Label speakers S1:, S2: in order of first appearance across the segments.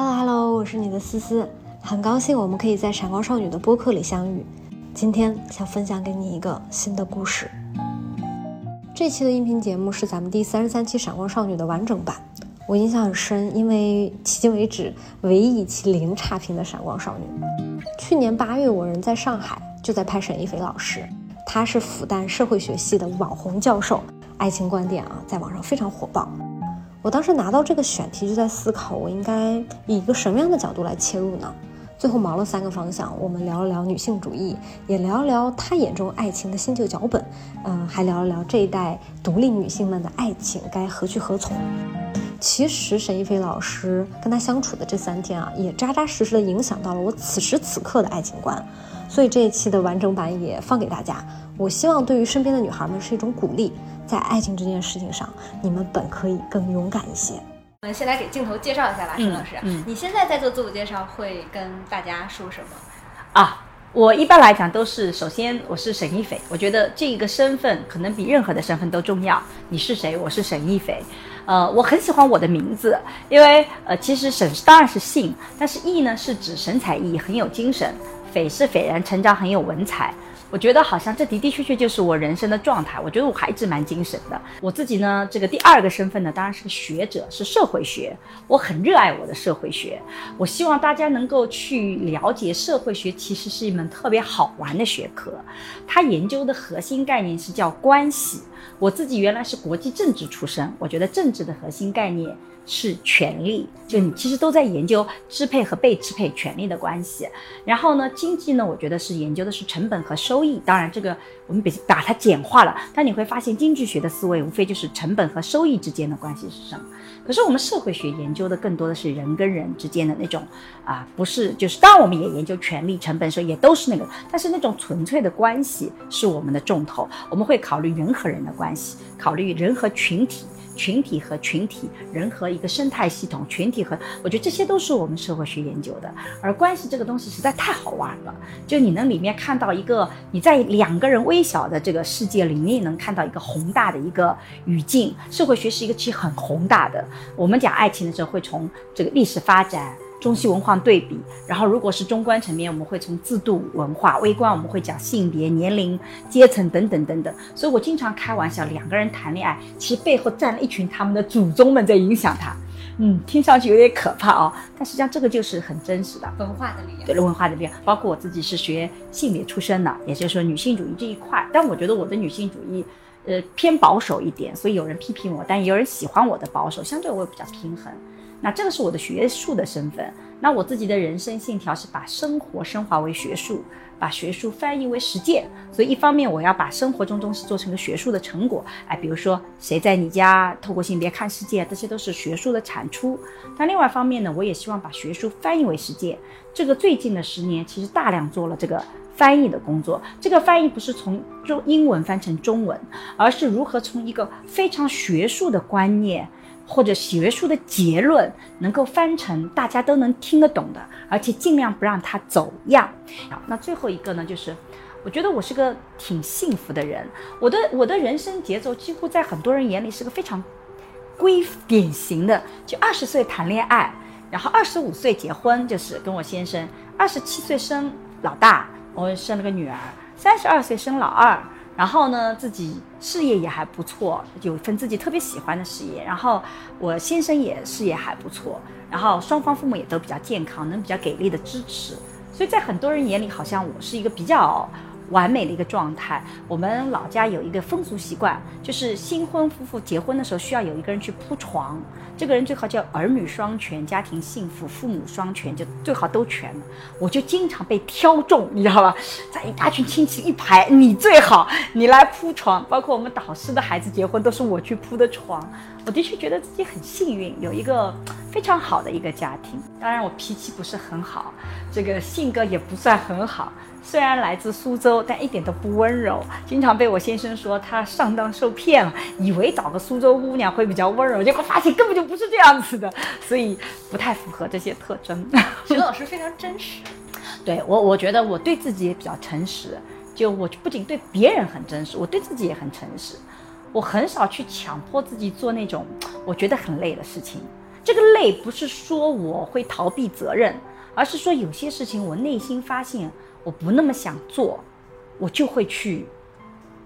S1: Hello Hello，我是你的思思，很高兴我们可以在闪光少女的播客里相遇。今天想分享给你一个新的故事。这期的音频节目是咱们第三十三期闪光少女的完整版，我印象很深，因为迄今为止唯一一期零差评的闪光少女。去年八月，我人在上海，就在拍沈一菲老师，她是复旦社会学系的网红教授，爱情观点啊，在网上非常火爆。我当时拿到这个选题，就在思考我应该以一个什么样的角度来切入呢？最后毛了三个方向，我们聊了聊女性主义，也聊了聊她眼中爱情的新旧脚本，嗯，还聊了聊这一代独立女性们的爱情该何去何从。其实沈一菲老师跟她相处的这三天啊，也扎扎实实的影响到了我此时此刻的爱情观。所以这一期的完整版也放给大家。我希望对于身边的女孩们是一种鼓励。在爱情这件事情上，你们本可以更勇敢一些。
S2: 我们先来给镜头介绍一下吧，沈老师。嗯，你现在在做自我介绍，会跟大家说什么？
S3: 啊，我一般来讲都是，首先我是沈一斐，我觉得这个身份可能比任何的身份都重要。你是谁？我是沈一斐。呃，我很喜欢我的名字，因为呃，其实沈当然是姓，但是逸呢是指神采奕，很有精神；斐是斐然成长，很有文采。我觉得好像这的的确确就是我人生的状态。我觉得我还一直蛮精神的。我自己呢，这个第二个身份呢，当然是个学者，是社会学。我很热爱我的社会学。我希望大家能够去了解社会学，其实是一门特别好玩的学科。它研究的核心概念是叫关系。我自己原来是国际政治出身，我觉得政治的核心概念。是权力，就你其实都在研究支配和被支配权力的关系。然后呢，经济呢，我觉得是研究的是成本和收益。当然，这个我们把把它简化了，但你会发现经济学的思维无非就是成本和收益之间的关系是什么。可是我们社会学研究的更多的是人跟人之间的那种啊，不是就是当然我们也研究权力、成本、时候，也都是那个，但是那种纯粹的关系是我们的重头。我们会考虑人和人的关系，考虑人和群体。群体和群体，人和一个生态系统，群体和我觉得这些都是我们社会学研究的。而关系这个东西实在太好玩了，就你能里面看到一个你在两个人微小的这个世界里你也能看到一个宏大的一个语境。社会学是一个其实很宏大的。我们讲爱情的时候，会从这个历史发展。中西文化对比，然后如果是中观层面，我们会从制度文化；微观我们会讲性别、年龄、阶层等等等等。所以我经常开玩笑，两个人谈恋爱，其实背后站了一群他们的祖宗们在影响他。嗯，听上去有点可怕哦，但实际上这个就是很真实的
S2: 文化的力量。
S3: 对，文化的力量。包括我自己是学性别出身的，也就是说女性主义这一块。但我觉得我的女性主义，呃，偏保守一点，所以有人批评我，但也有人喜欢我的保守，相对我也比较平衡。那这个是我的学术的身份，那我自己的人生信条是把生活升华为学术，把学术翻译为实践。所以一方面我要把生活中东西做成个学术的成果，哎，比如说谁在你家透过性别看世界，这些都是学术的产出。但另外一方面呢，我也希望把学术翻译为实践。这个最近的十年其实大量做了这个翻译的工作。这个翻译不是从中英文翻成中文，而是如何从一个非常学术的观念。或者学术的结论能够翻成大家都能听得懂的，而且尽量不让它走样。好，那最后一个呢，就是我觉得我是个挺幸福的人。我的我的人生节奏几乎在很多人眼里是个非常规典型的，就二十岁谈恋爱，然后二十五岁结婚，就是跟我先生，二十七岁生老大，我生了个女儿，三十二岁生老二。然后呢，自己事业也还不错，有一份自己特别喜欢的事业。然后我先生也事业还不错，然后双方父母也都比较健康，能比较给力的支持。所以在很多人眼里，好像我是一个比较。完美的一个状态。我们老家有一个风俗习惯，就是新婚夫妇结婚的时候需要有一个人去铺床，这个人最好叫儿女双全，家庭幸福，父母双全，就最好都全了。我就经常被挑中，你知道吧？在一大群亲戚一排，你最好，你来铺床。包括我们导师的孩子结婚，都是我去铺的床。我的确觉得自己很幸运，有一个非常好的一个家庭。当然，我脾气不是很好，这个性格也不算很好。虽然来自苏州，但一点都不温柔，经常被我先生说他上当受骗了，以为找个苏州姑娘会比较温柔，结果发现根本就不是这样子的，所以不太符合这些特征。
S2: 徐老师非常真实，
S3: 对我，我觉得我对自己也比较诚实，就我不仅对别人很真实，我对自己也很诚实。我很少去强迫自己做那种 我觉得很累的事情，这个累不是说我会逃避责任，而是说有些事情我内心发现我不那么想做，我就会去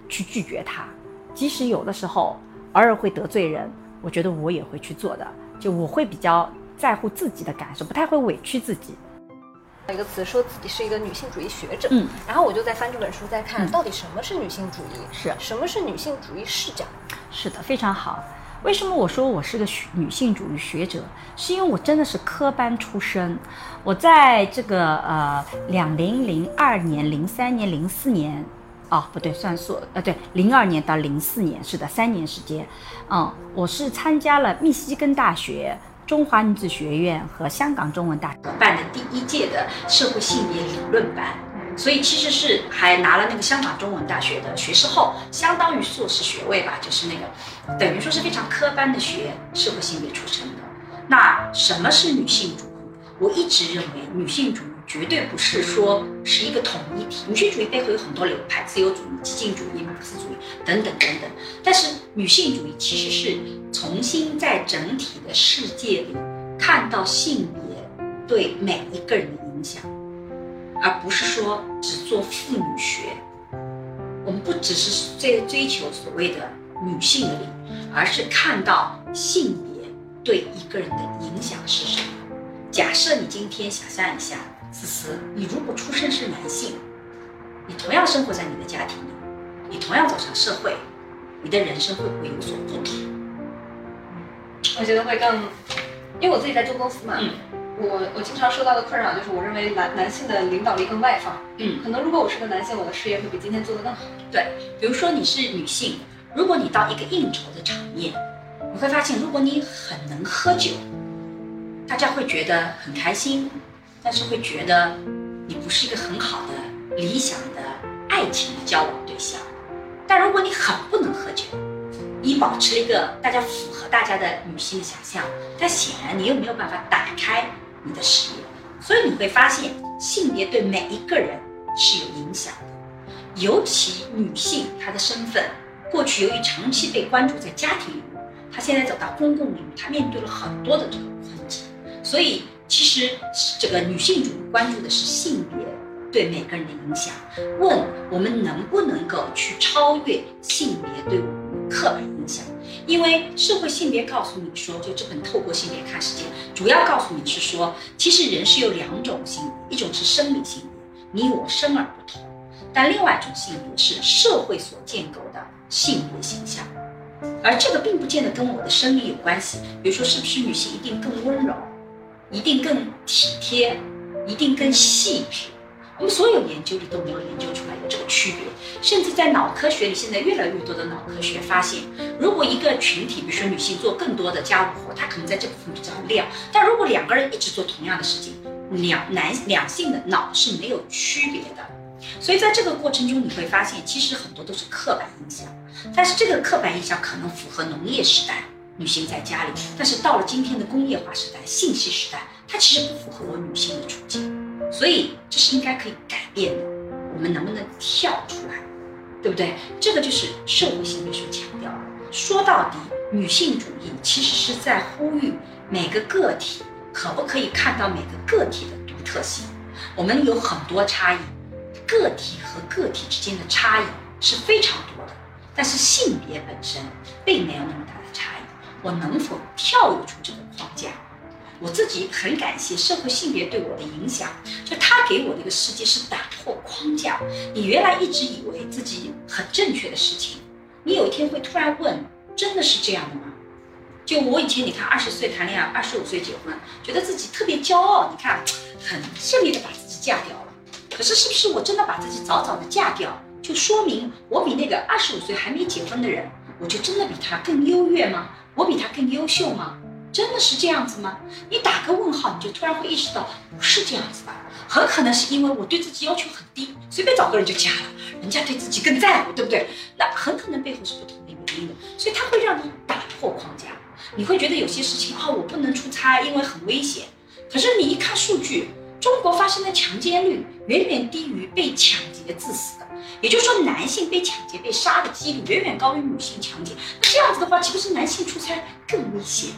S3: 去拒绝它，即使有的时候偶尔会得罪人，我觉得我也会去做的。就我会比较在乎自己的感受，不太会委屈自己。
S2: 一个词说自己是一个女性主义学者，嗯，然后我就在翻这本书，在看到底什么是女性主义，
S3: 是
S2: 什么是女性主义视角？
S3: 是的，非常好。为什么我说我是个女性主义学者？是因为我真的是科班出身。我在这个呃两零零二年、零三年、零四年，哦不对，算数，呃对，零二年到零四年，是的，三年时间。嗯，我是参加了密西根大学。中华女子学院和香港中文大学办的第一届的社会性别理论班，所以其实是还拿了那个香港中文大学的学士后，相当于硕士学位吧，就是那个等于说是非常科班的学社会性别出身的。那什么是女性主义？我一直认为女性主义。绝对不是说是一个统一体，女性主义背后有很多流派，自由主义、激进主义、马克思主义等等等等。但是女性主义其实是重新在整体的世界里看到性别对每一个人的影响，而不是说只做妇女学。我们不只是在追求所谓的女性的理，而是看到性别对一个人的影响是什么。假设你今天想象一下。思思，你如果出生是男性，你同样生活在你的家庭里，你同样走上社会，你的人生会不会有所不同？
S2: 我觉得会更，因为我自己在做公司嘛，我我经常受到的困扰就是，我认为男男性的领导力更外放，嗯，可能如果我是个男性，我的事业会比今天做得更好。
S3: 对，比如说你是女性，如果你到一个应酬的场面，你会发现，如果你很能喝酒，大家会觉得很开心。但是会觉得你不是一个很好的理想的爱情的交往对象。但如果你很不能喝酒，你保持一个大家符合大家的女性的想象，但显然你又没有办法打开你的视野。所以你会发现，性别对每一个人是有影响的，尤其女性她的身份，过去由于长期被关注在家庭里，她现在走到公共领域，她面对了很多的这个困境，所以。其实，这个女性主义关注的是性别对每个人的影响。问我们能不能够去超越性别对我们的刻板印象？因为社会性别告诉你说，就这本《透过性别看世界》，主要告诉你是说，其实人是有两种性别，一种是生理性别，你我生而不同；但另外一种性别是社会所建构的性别形象，而这个并不见得跟我的生理有关系。比如说，是不是女性一定更温柔？一定更体贴，一定更细致。我们所有研究里都没有研究出来有这个区别。甚至在脑科学里，现在越来越多的脑科学发现，如果一个群体，比如说女性做更多的家务活，她可能在这部分比较亮；但如果两个人一直做同样的事情，两男两性的脑是没有区别的。所以在这个过程中，你会发现，其实很多都是刻板印象。但是这个刻板印象可能符合农业时代。女性在家里，但是到了今天的工业化时代、信息时代，它其实不符合我女性的处境，所以这是应该可以改变的。我们能不能跳出来，对不对？这个就是社会性别所强调的。说到底，女性主义其实是在呼吁每个个体可不可以看到每个个体的独特性。我们有很多差异，个体和个体之间的差异是非常多的，但是性别本身并没有那么。我能否跳跃出这个框架？我自己很感谢社会性别对我的影响，就他给我的一个世界是打破框架。你原来一直以为自己很正确的事情，你有一天会突然问：真的是这样的吗？就我以前，你看二十岁谈恋爱，二十五岁结婚，觉得自己特别骄傲，你看很顺利的把自己嫁掉了。可是是不是我真的把自己早早的嫁掉，就说明我比那个二十五岁还没结婚的人，我就真的比他更优越吗？我比他更优秀吗？真的是这样子吗？你打个问号，你就突然会意识到不是这样子的。很可能是因为我对自己要求很低，随便找个人就嫁了，人家对自己更在乎，对不对？那很可能背后是不同的原因的，所以他会让你打破框架。你会觉得有些事情啊，我不能出差，因为很危险。可是你一看数据，中国发生的强奸率远远低于被抢劫致死的。也就是说，男性被抢劫、被杀的几率远远高于女性强奸。那这样子的话，岂不是男性出差更危险？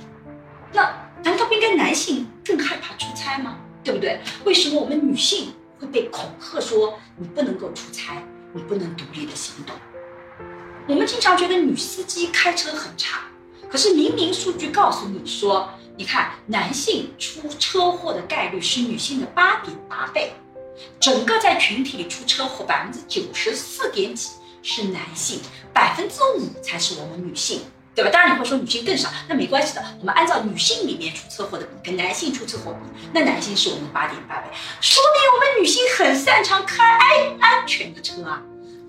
S3: 那难道不应该男性更害怕出差吗？对不对？为什么我们女性会被恐吓说你不能够出差，你不能独立的行动？我们经常觉得女司机开车很差，可是明明数据告诉你说，你看男性出车祸的概率是女性的八点八倍，整个在群体里出车祸百分之九十四点几是男性，百分之五才是我们女性。对吧？当然你会说女性更少，那没关系的。我们按照女性里面出车祸的比跟男性出车祸比，那男性是我们的八点八倍，说明我们女性很擅长开安安全的车啊。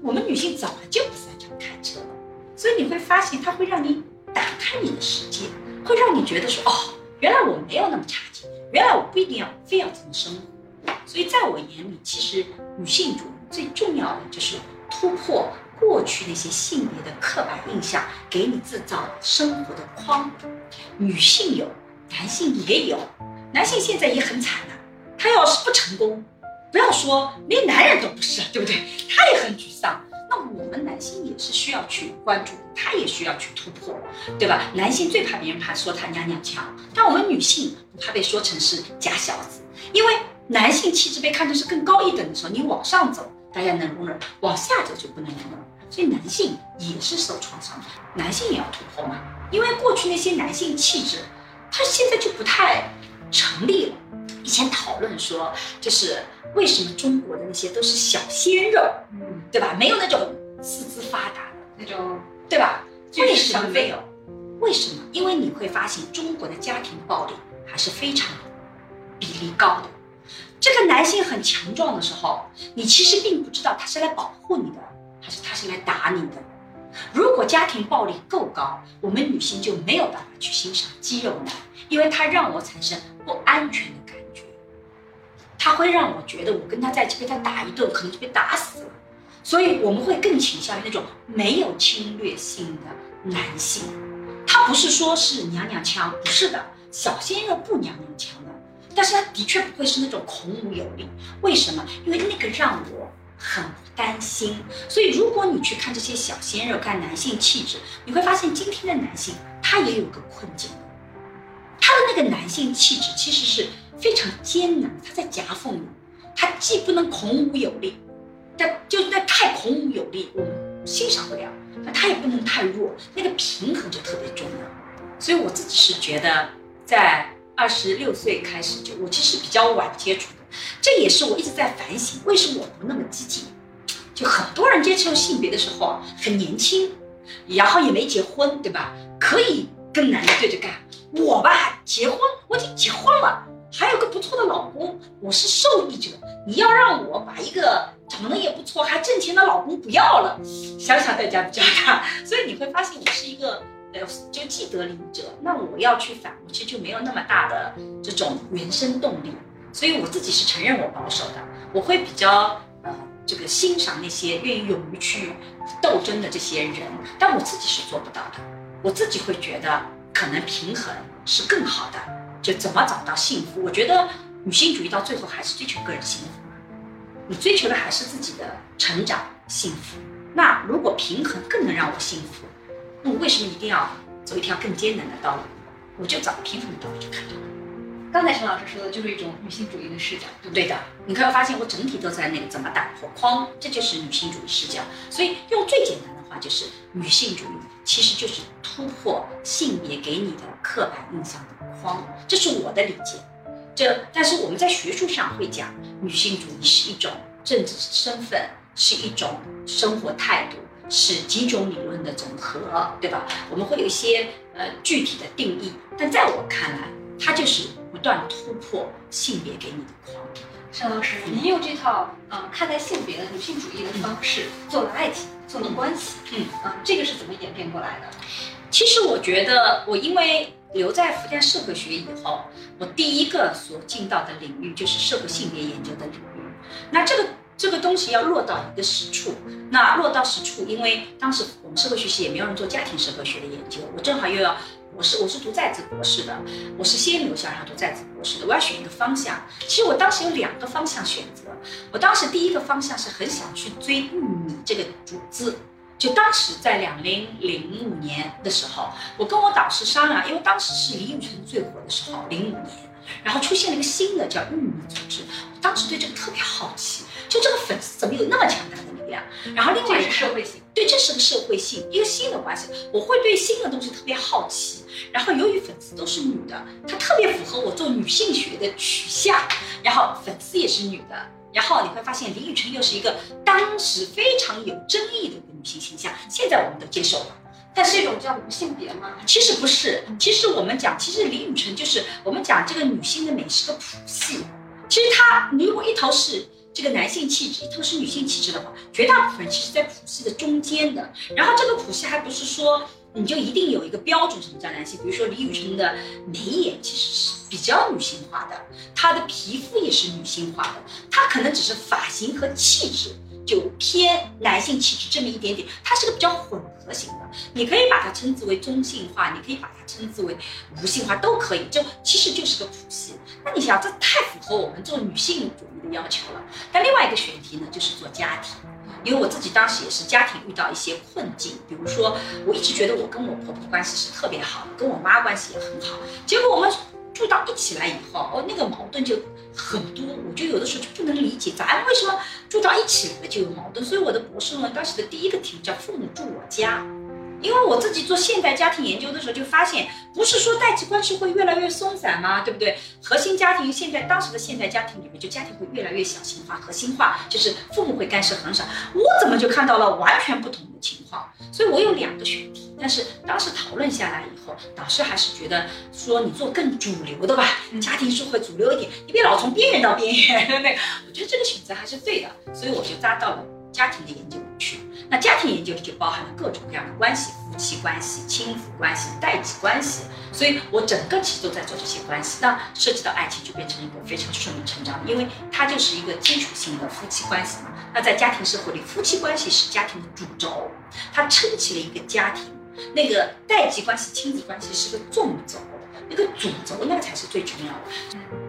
S3: 我们女性早就不擅长开车了，所以你会发现它会让你打开你的世界，会让你觉得说哦，原来我没有那么差劲，原来我不一定要非要这么生活。所以在我眼里，其实女性主义最重要的就是突破。过去那些性别的刻板印象给你制造生活的框，女性有，男性也有，男性现在也很惨的，他要是不成功，不要说连男人都不是，对不对？他也很沮丧。那我们男性也是需要去关注，他也需要去突破，对吧？男性最怕别人怕说他娘娘腔，但我们女性不怕被说成是假小子，因为男性气质被看成是更高一等的时候，你往上走。大家能容忍，往下走就不能容忍。所以男性也是受创伤的，男性也要突破嘛。因为过去那些男性气质，他现在就不太成立了。以前讨论说，就是为什么中国的那些都是小鲜肉，嗯，对吧？没有那种四肢发达的
S2: 那种，
S3: 对吧？为什么没有？为什么？因为你会发现中国的家庭暴力还是非常比例高的。这个男性很强壮的时候，你其实并不知道他是来保护你的，还是他是来打你的。如果家庭暴力够高，我们女性就没有办法去欣赏肌肉男，因为他让我产生不安全的感觉，他会让我觉得我跟他在一起被他打一顿，可能就被打死了。所以我们会更倾向于那种没有侵略性的男性。他不是说是娘娘腔，不是的，小鲜肉不娘娘腔。但是他的确不会是那种孔武有力，为什么？因为那个让我很担心。所以如果你去看这些小鲜肉，看男性气质，你会发现今天的男性他也有个困境，他的那个男性气质其实是非常艰难，他在夹缝里，他既不能孔武有力，但就那太孔武有力，我们欣赏不了；那他也不能太弱，那个平衡就特别重要。所以我自己是觉得在。二十六岁开始就，我其实比较晚接触的，这也是我一直在反省，为什么我不那么积极？就很多人接触性别的时候很年轻，然后也没结婚，对吧？可以跟男的对着干。我吧，结婚，我已经结婚了，还有个不错的老公，我是受益者。你要让我把一个长得也不错还挣钱的老公不要了，想想代价比较大。所以你会发现，我是一个。呃，就既得利益者，那我要去反，其实就没有那么大的这种原生动力，所以我自己是承认我保守的，我会比较呃这个欣赏那些愿意勇于去斗争的这些人，但我自己是做不到的，我自己会觉得可能平衡是更好的，就怎么找到幸福？我觉得女性主义到最后还是追求个人幸福，你追求的还是自己的成长幸福，那如果平衡更能让我幸福？那我为什么一定要走一条更艰难的道路？我就找平衡的道路就可以了。
S2: 刚才陈老师说的就是一种女性主义的视角，对不
S3: 对的？你可以发现我整体都在那个怎么打破框，这就是女性主义视角。所以用最简单的话，就是女性主义其实就是突破性别给你的刻板印象的框，这是我的理解。这但是我们在学术上会讲，女性主义是一种政治身份，是一种生活态度。是几种理论的总和，对吧？我们会有一些呃具体的定义，但在我看来，它就是不断突破性别给你的框。
S2: 沈老师，您用这套呃看待性别的女性主义的方式做了爱情，做了关系，嗯啊，这个是怎么演变过来的？
S3: 其实我觉得，我因为留在福建社会学以后，我第一个所进到的领域就是社会性别研究的领域。那这个。这个东西要落到一个实处，那落到实处，因为当时我们社会学系也没有人做家庭社会学的研究，我正好又要，我是我是读在职博士的，我是先留校然后读在职博士的，我要选一个方向。其实我当时有两个方向选择，我当时第一个方向是很想去追玉米这个组织，就当时在两零零五年的时候，我跟我导师商量，因为当时是李宇春最火的时候，零五年，然后出现了一个新的叫玉米组织，我当时对这个特别好奇，就这个粉丝怎么有那么强大的力量？然后另外
S2: 这是社会性，
S3: 对，这是个社会性，一个新的关系，我会对新的东西特别好奇。然后由于粉丝都是女的，她特别符合我做女性学的取向，然后粉丝也是女的。然后你会发现，李宇春又是一个当时非常有争议的一个女性形象，现在我们都接受了。
S2: 但是这种叫无性别吗？
S3: 其实不是，其实我们讲，其实李宇春就是我们讲这个女性的美是个谱系。其实她，如果一头是这个男性气质，一头是女性气质的话，绝大部分其实在谱系的中间的。然后这个谱系还不是说你就一定有一个标准什么叫男性，比如说李宇春的眉眼其实是比较女性化的，她的皮肤也是女性化的，她可能只是发型和气质。就偏男性气质这么一点点，它是个比较混合型的，你可以把它称之为中性化，你可以把它称之为无性化，都可以。就其实就是个谱系。那你想，这太符合我们做女性主的要求了。但另外一个选题呢，就是做家庭，因为我自己当时也是家庭遇到一些困境，比如说我一直觉得我跟我婆婆关系是特别好的，跟我妈关系也很好，结果我们住到一起来以后，哦，那个矛盾就。很多，我就有的时候就不能理解，咱为什么住到一起了就有矛盾？所以我的博士论文当时的第一个题目叫“父母住我家”，因为我自己做现代家庭研究的时候就发现，不是说代际关系会越来越松散吗？对不对？核心家庭现在当时的现代家庭里面，就家庭会越来越小型化、核心化，就是父母会干涉很少。我怎么就看到了完全不同的情况？所以我有两个选题，但是当时讨论下来以后，导师还是觉得说你做更主流的吧，家庭社会主流一点，你别老从边缘到边缘。那个，我觉得这个选择还是对的，所以我就扎到了家庭的研究里去。那家庭研究里就包含了各种各样的关系，夫妻关系、亲子关系、代际关系，所以我整个其实都在做这些关系。那涉及到爱情，就变成一个非常顺理成章，因为它就是一个基础性的夫妻关系嘛。那在家庭社会里，夫妻关系是家庭的主轴，它撑起了一个家庭。那个代际关系、亲子关系是个纵轴，那个主轴那个才是最重要的。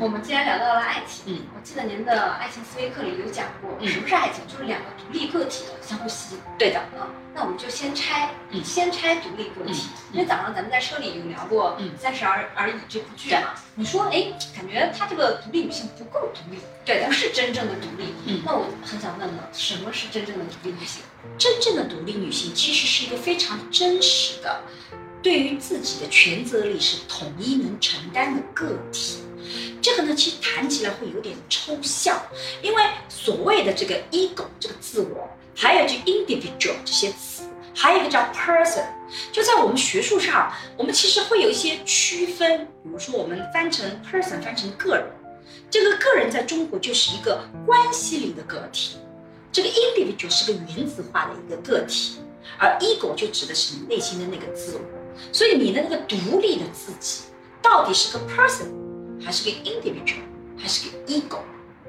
S2: 我们既然聊到了爱情，
S3: 嗯，
S2: 我记得您的爱情思维课里有讲过，什么是爱情？就是两个独立个体的相互吸引。
S3: 对的，
S2: 啊，那我们就先拆，
S3: 嗯
S2: 先拆独立个体。因为早上咱们在车里有聊过
S3: 嗯《
S2: 三十而而已》这部剧嘛，你说，哎，感觉她这个独立女性不够独立，
S3: 对的
S2: 不是真正的独立。
S3: 嗯
S2: 那我很想问了，什么是真正的独立女性？
S3: 真正的独立女性其实是一个非常真实的，对于自己的权责力是统一能承担的个体。这个呢，其实谈起来会有点抽象，因为所谓的这个 ego 这个自我，还有就 individual 这些词，还有一个叫 person，就在我们学术上，我们其实会有一些区分。比如说，我们翻成 person 翻成个人，这个个人在中国就是一个关系里的个体。这个 individual 是个原子化的一个个体，而 ego 就指的是你内心的那个自我。所以你的那个独立的自己，到底是个 person，还是个 individual，还是个 ego？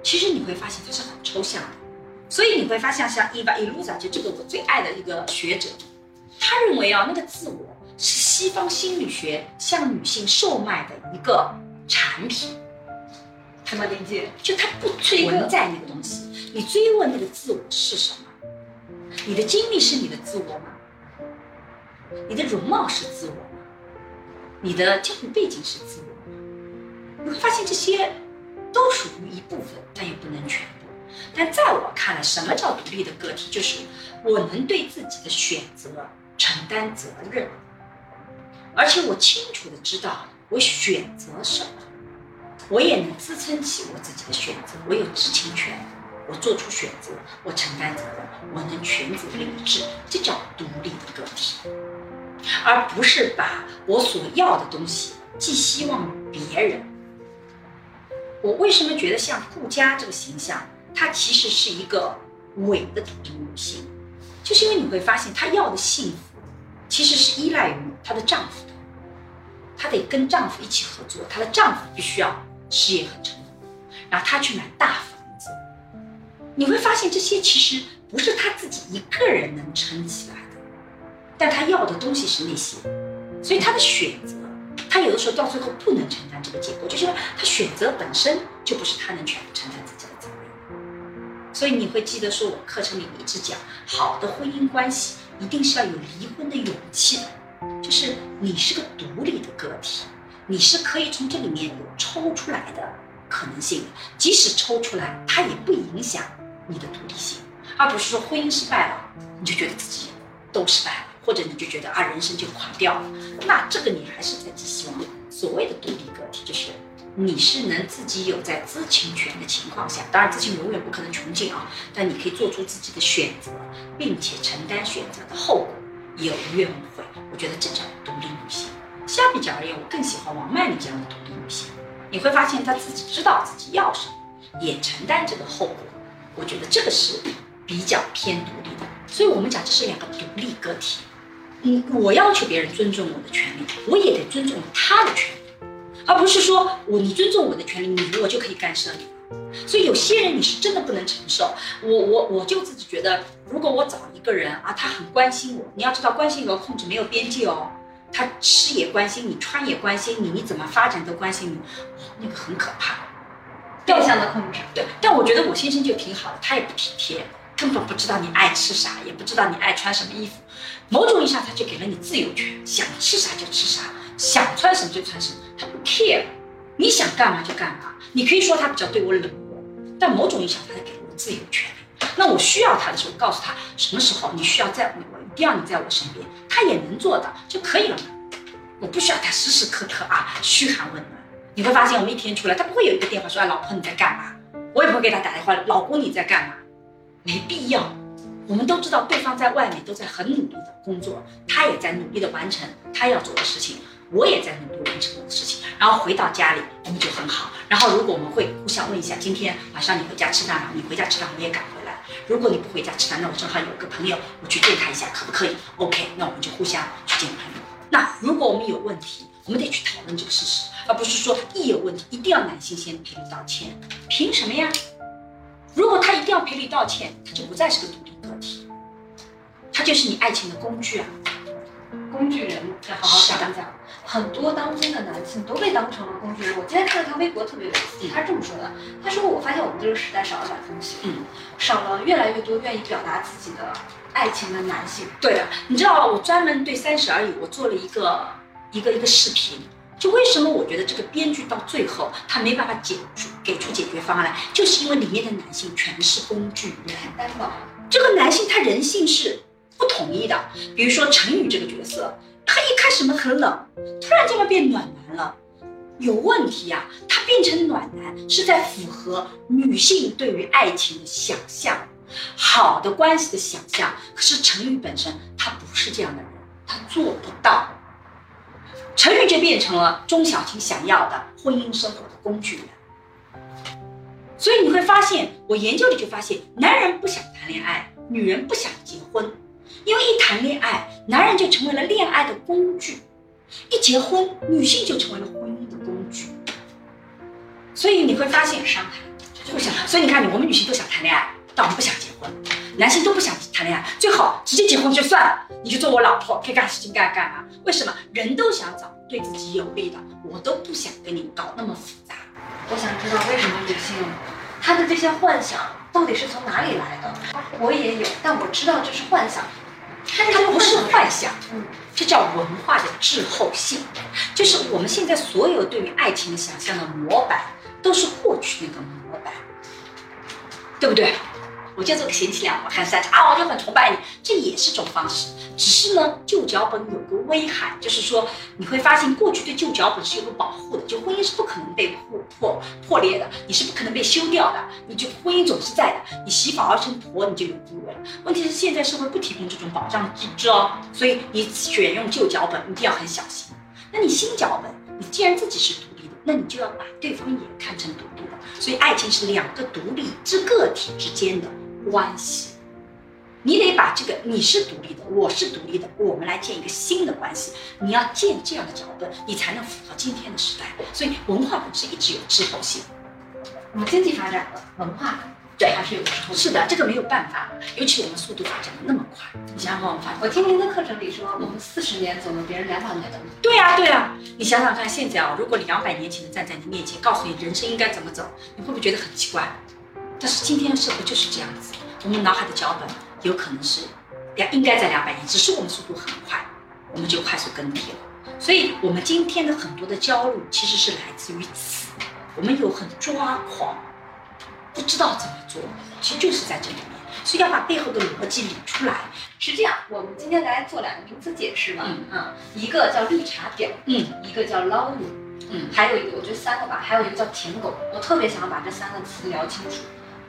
S3: 其实你会发现它是很抽象的。所以你会发现，像 Eva Illuza 就这个我最爱的一个学者，他认为啊，那个自我是西方心理学向女性售卖的一个产品。
S2: 怎么理解？
S3: 就他不
S2: 追
S3: 问在那个东西。你追问那个自我是什么？你的经历是你的自我吗？你的容貌是自我吗？你的家庭背景是自我吗？你会发现这些都属于一部分，但又不能全部。但在我看来，什么叫独立的个体？就是我能对自己的选择承担责任，而且我清楚的知道我选择什么。我也能支撑起我自己的选择，我有知情权，我做出选择，我承担责任，我能全责领制，这叫独立的个体，而不是把我所要的东西寄希望别人。我为什么觉得像顾佳这个形象，她其实是一个伪的独立女性，就是因为你会发现她要的幸福，其实是依赖于她的丈夫的，她得跟丈夫一起合作，她的丈夫必须要。事业很成功，然后她去买大房子，你会发现这些其实不是她自己一个人能撑起来的，但她要的东西是那些，所以她的选择，他有的时候到最后不能承担这个结果，就是他选择本身就不是他能全部承担自己的责任。所以你会记得说，我课程里一直讲，好的婚姻关系一定是要有离婚的勇气的，就是你是个独立的个体，你是可以从这里面有抽出来的可能性，即使抽出来，它也不影响你的独立性，而不是说婚姻失败了，你就觉得自己都失败了，或者你就觉得啊人生就垮掉了，那这个你还是在寄希望。所谓的独立个体，就是你是能自己有在知情权的情况下，当然知情永远不可能穷尽啊，但你可以做出自己的选择，并且承担选择的后果，有怨无悔。我觉得这叫独立女性。相比较而言，我更喜欢王曼妮这样的独立女性。你会发现她自己知道自己要什么，也承担这个后果。我觉得这个是比较偏独立的。所以我们讲这是两个独立个体。嗯，我要求别人尊重我的权利，我也得尊重他的权利，而不是说我你尊重我的权利，你我就可以干涉你。所以有些人你是真的不能承受。我我我就自己觉得，如果我找一个人啊，他很关心我，你要知道关心和控制没有边界哦。他吃也关心你，穿也关心你，你怎么发展都关心你，那个很可怕。
S2: 变相的控制。
S3: 对，但我觉得我先生就挺好的，他也不体贴。根本不知道你爱吃啥，也不知道你爱穿什么衣服。某种意义上，他就给了你自由权，想吃啥就吃啥，想穿什么就穿什么，他不 care，你想干嘛就干嘛。你可以说他比较对我冷漠，但某种意义上，他给了我自由权。那我需要他的时候，告诉他什么时候你需要在乎我，一定要你在我身边，他也能做到就可以了嘛。我不需要他时时刻刻啊嘘寒问暖。你会发现，我们一天出来，他不会有一个电话说哎，老婆你在干嘛？我也不会给他打电话，老公你在干嘛？没必要，我们都知道对方在外面都在很努力的工作，他也在努力的完成他要做的事情，我也在努力完成我的事情，然后回到家里我们就很好。然后如果我们会互相问一下，今天晚上你回家吃饭吗？你回家吃饭我也赶回来。如果你不回家吃饭，那我正好有个朋友，我去见他一下，可不可以？OK，那我们就互相去见朋友。那如果我们有问题，我们得去讨论这个事实，而不是说一有问题一定要男性先赔礼道歉，凭什么呀？如果他一定要赔礼道歉，他就不再是个独立个体，他就是你爱情的工具啊，
S2: 工具人。要好好想想，很多当今的男性都被当成了工具人。我今天看了条微博特别有意思，他是这么说的：他说我发现我们这个时代少了点东西，嗯，少了越来越多愿意表达自己的爱情的男性。
S3: 对啊，你知道我专门对《三十而已》我做了一个一个一个视频。就为什么我觉得这个编剧到最后他没办法解出给出解决方案来，就是因为里面的男性全是工具人。
S2: 担保。
S3: 这个男性他人性是不统一的。比如说陈宇这个角色，他一开始嘛很冷，突然间变暖男了，有问题啊。他变成暖男是在符合女性对于爱情的想象，好的关系的想象。可是陈宇本身他不是这样的人，他做不到。陈宇就变成了钟小琴想要的婚姻生活的工具人，所以你会发现，我研究里就发现，男人不想谈恋爱，女人不想结婚，因为一谈恋爱，男人就成为了恋爱的工具；一结婚，女性就成为了婚姻的工具。所以你会发现，
S2: 伤害，
S3: 不想。所以你看，你我们女性都想谈恋爱，但我们不想结婚；男性都不想谈恋爱，最好直接结婚就算了，你就做我老婆，可以干事情干干嘛？为什么人都想找对自己有利的？我都不想跟你搞那么复杂。
S2: 我想知道为什么女性她的这些幻想到底是从哪里来的？我也有，但我知道这是幻想。
S3: 它不是幻想，嗯，这叫文化的滞后性。就是我们现在所有对于爱情的想象的模板，都是过去那个模板，对不对？我就这个贤妻良母汉三千啊，我就很崇拜你，这也是种方式。只是呢，旧脚本有个危害，就是说你会发现过去对旧脚本是有个保护的，就婚姻是不可能被破破破裂的，你是不可能被休掉的，你就婚姻总是在的，你媳妇熬成婆你就有地位。问题是现在社会不提供这种保障机制哦，所以你选用旧脚本一定要很小心。那你新脚本，你既然自己是独立的，那你就要把对方也看成独立的。所以爱情是两个独立之个体之间的。关系，你得把这个你是独立的，我是独立的，我们来建一个新的关系。你要建这样的脚本，你才能符合今天的时代。所以文化本身一直有滞后性。
S2: 我们经济发展了，文化
S3: 对
S2: 还是有滞后。
S3: 是的，这个没有办法，尤其我们速度发展的那么快。你想想，我们发，
S2: 我听您的课程里说，我们四十年走了别人两百年的路。
S3: 对呀，对呀。你想想看，现在啊，如果两百年前的站在你面前，告诉你人生应该怎么走，你会不会觉得很奇怪？但是今天的社会就是这样子，我们脑海的脚本有可能是两应该在两百年，只是我们速度很快，我们就快速更替了。所以，我们今天的很多的焦虑其实是来自于此，我们有很抓狂，不知道怎么做，其实就是在这里面。所以要把背后的逻辑理出来。
S2: 是这样，我们今天来做两个名词解释嘛，
S3: 嗯
S2: 啊，一个叫绿茶婊，
S3: 嗯
S2: 一个叫捞女，
S3: 嗯
S2: 还有一个我觉得三个吧，还有一个叫舔狗。我特别想要把这三个词聊清楚。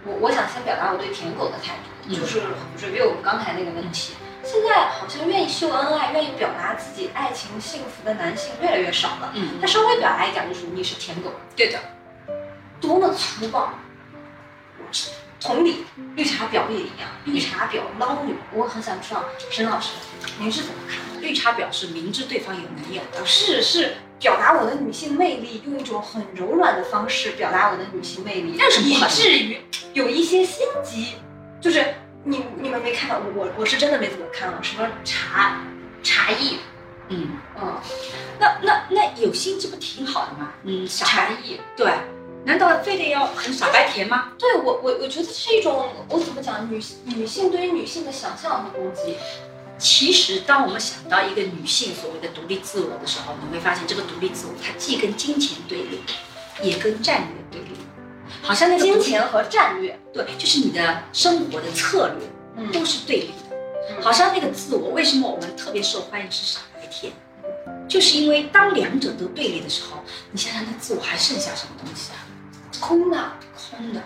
S2: 我我想先表达我对舔狗的态度，
S3: 嗯
S2: 就是 review 我们刚才那个问题。现在好像愿意秀恩爱、愿意表达自己爱情幸福的男性越来越少了。
S3: 嗯，
S2: 他稍微表达一点就是你是舔狗，
S3: 对的，
S2: 多么粗暴！同理，绿茶婊也一样，绿茶婊、捞女，我很想知道沈老师您是怎么看的？
S3: 绿茶婊是明知对方有男友的，
S2: 是是表达我的女性魅力，用一种很柔软的方式表达我的女性魅力，以
S3: 那有什么不
S2: 至于有一些心机，就是你你们没看到，我我是真的没怎么看啊，什么茶茶艺，
S3: 嗯，
S2: 嗯，
S3: 那那那有心机不挺好的吗？嗯，
S2: 茶，艺，
S3: 对，难道非得要很傻白甜吗？
S2: 对我我我觉得是一种我怎么讲女女性对于女性的想象和攻击，
S3: 其实，当我们想到一个女性所谓的独立自我的时候，你会发现这个独立自我，它既跟金钱对立，也跟战略对立。好像那个
S2: 金钱和战略，
S3: 对，就是你的生活的策略
S2: 嗯
S3: 都是对立的。好像那个自我，为什么我们特别受欢迎是傻白甜？就是因为当两者都对立的时候，你想想那自我还剩下什么东西啊？
S2: 空的，
S3: 空的。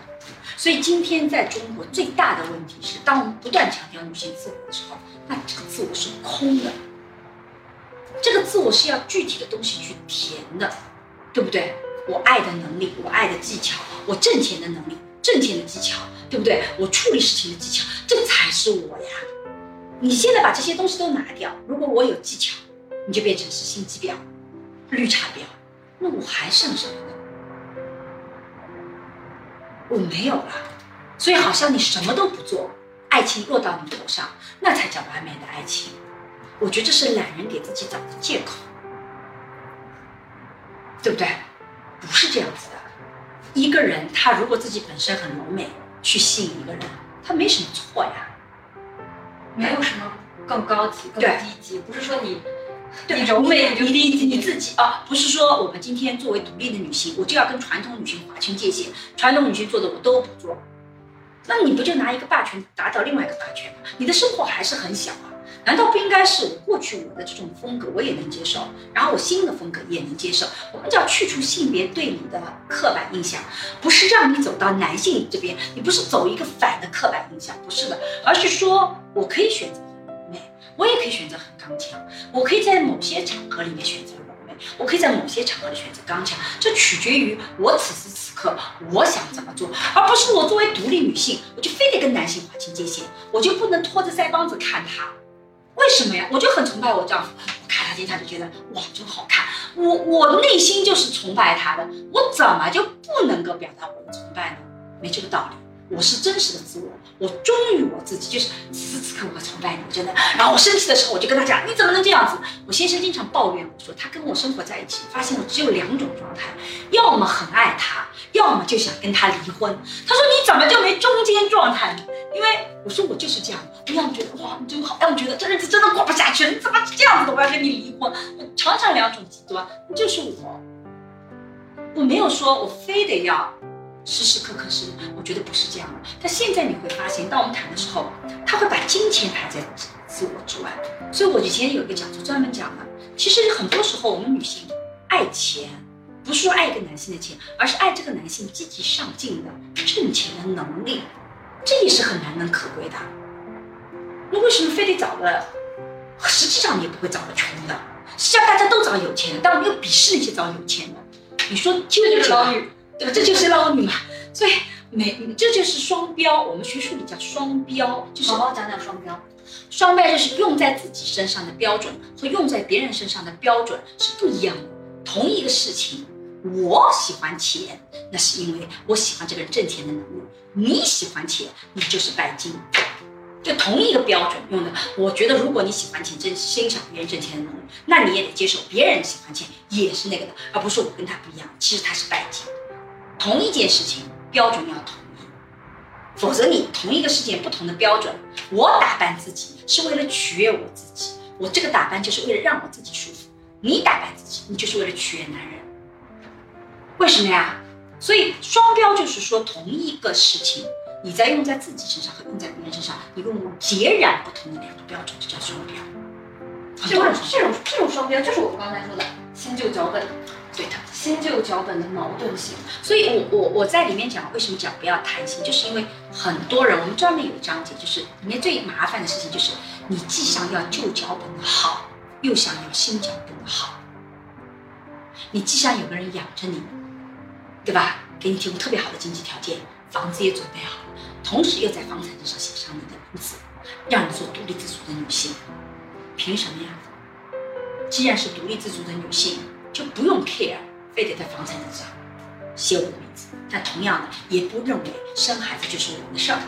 S3: 所以今天在中国最大的问题是，当我们不断强调女性自我的时候，那这个自我是空的。这个自我是要具体的东西去填的，对不对？我爱的能力，我爱的技巧，我挣钱的能力，挣钱的技巧，对不对？我处理事情的技巧，这才是我呀。你现在把这些东西都拿掉，如果我有技巧，你就变成是心机婊、绿茶婊，那我还剩什么呢？我没有了，所以好像你什么都不做，爱情落到你头上，那才叫完美的爱情。我觉得这是懒人给自己找的借口，对不对？不是这样子的。一个人他如果自己本身很柔美，去吸引一个人，他没什么错呀。
S2: 没有什么更高级、更低级，不是说你你柔美
S3: 你你你自己啊，不是说我们今天作为独立的女性，我就要跟传统女性划清界限，传统女性做的我都不做，那你不就拿一个霸权打倒另外一个霸权吗？你的生活还是很小啊，难道不应该是过去我的这种风格我也能接受，然后我新的风格也能接受？我们叫去除性别对你的刻板印象，不是让你走到男性这边，你不是走一个反的刻板印象，不是的，而是说我可以选择美，我也可以选择很刚强。我可以在某些场合里面选择，我可以在某些场合里选择刚强，这取决于我此时此刻我想怎么做，而不是我作为独立女性，我就非得跟男性划清界限，我就不能拖着腮帮子看他。为什么呀？我就很崇拜我丈夫，我看他经常就觉得哇真好看，我我的内心就是崇拜他的，我怎么就不能够表达我的崇拜呢？没这个道理。我是真实的自我，我忠于我自己，就是此时此刻我崇拜你，真的。然后我生气的时候，我就跟他讲，你怎么能这样子？我先生经常抱怨我说，他跟我生活在一起，发现我只有两种状态，要么很爱他，要么就想跟他离婚。他说你怎么就没中间状态呢？因为我说我就是这样，我要么觉得哇你真好，要么觉得这日子真的过不下去，你怎么这样子的？我要跟你离婚。我常常两种极端，就是我。我没有说我非得要时时刻刻是，我觉得不是这样的。但现在你会发现，当我们谈的时候，他会把金钱排在自我之外。所以我以前有一个讲座专门讲的，其实很多时候我们女性爱钱，不是说爱一个男性的钱，而是爱这个男性积极上进的挣钱的能力，这也是很难能可贵的。那为什么非得找个？实际上你也不会找个穷的，实际上大家都找有钱的，但我们又鄙视那些找有钱的。你说纠
S2: 这就
S3: 对吧？这就是捞女嘛。所以没，这就是双标。我们学术里叫双标，就是
S2: 好好讲讲双标。
S3: 双标就是用在自己身上的标准和用在别人身上的标准是不一样的。同一个事情，我喜欢钱，那是因为我喜欢这个人挣钱的能力；你喜欢钱，你就是拜金。就同一个标准用的，我觉得如果你喜欢钱，真欣赏别人挣钱的能力，那你也得接受别人喜欢钱也是那个的，而不是我跟他不一样，其实他是拜金。同一件事情标准要统一，否则你同一个事件不同的标准。我打扮自己是为了取悦我自己，我这个打扮就是为了让我自己舒服。你打扮自己，你就是为了取悦男人。为什么呀？所以双标就是说同一个事情，你在用在自己身上和用在别人身上，你用截然不同的两个标准，这叫双标。
S2: 这种这种这种双标，就是我们刚才说的新旧脚本，
S3: 对的，
S2: 新旧脚本的矛盾性。
S3: 所以我我我在里面讲，为什么讲不要贪心，就是因为很多人，我们专门有一章节，就是里面最麻烦的事情，就是你既想要旧脚本的好，又想要新脚本的好，你既想有个人养着你，对吧？给你提供特别好的经济条件，房子也准备好了，同时又在房产证上写上你的名字，让你做独立自主的女性。凭什么呀？既然是独立自主的女性，就不用 care，非得在房产证上写我的名字。但同样的，也不认为生孩子就是我们的事儿，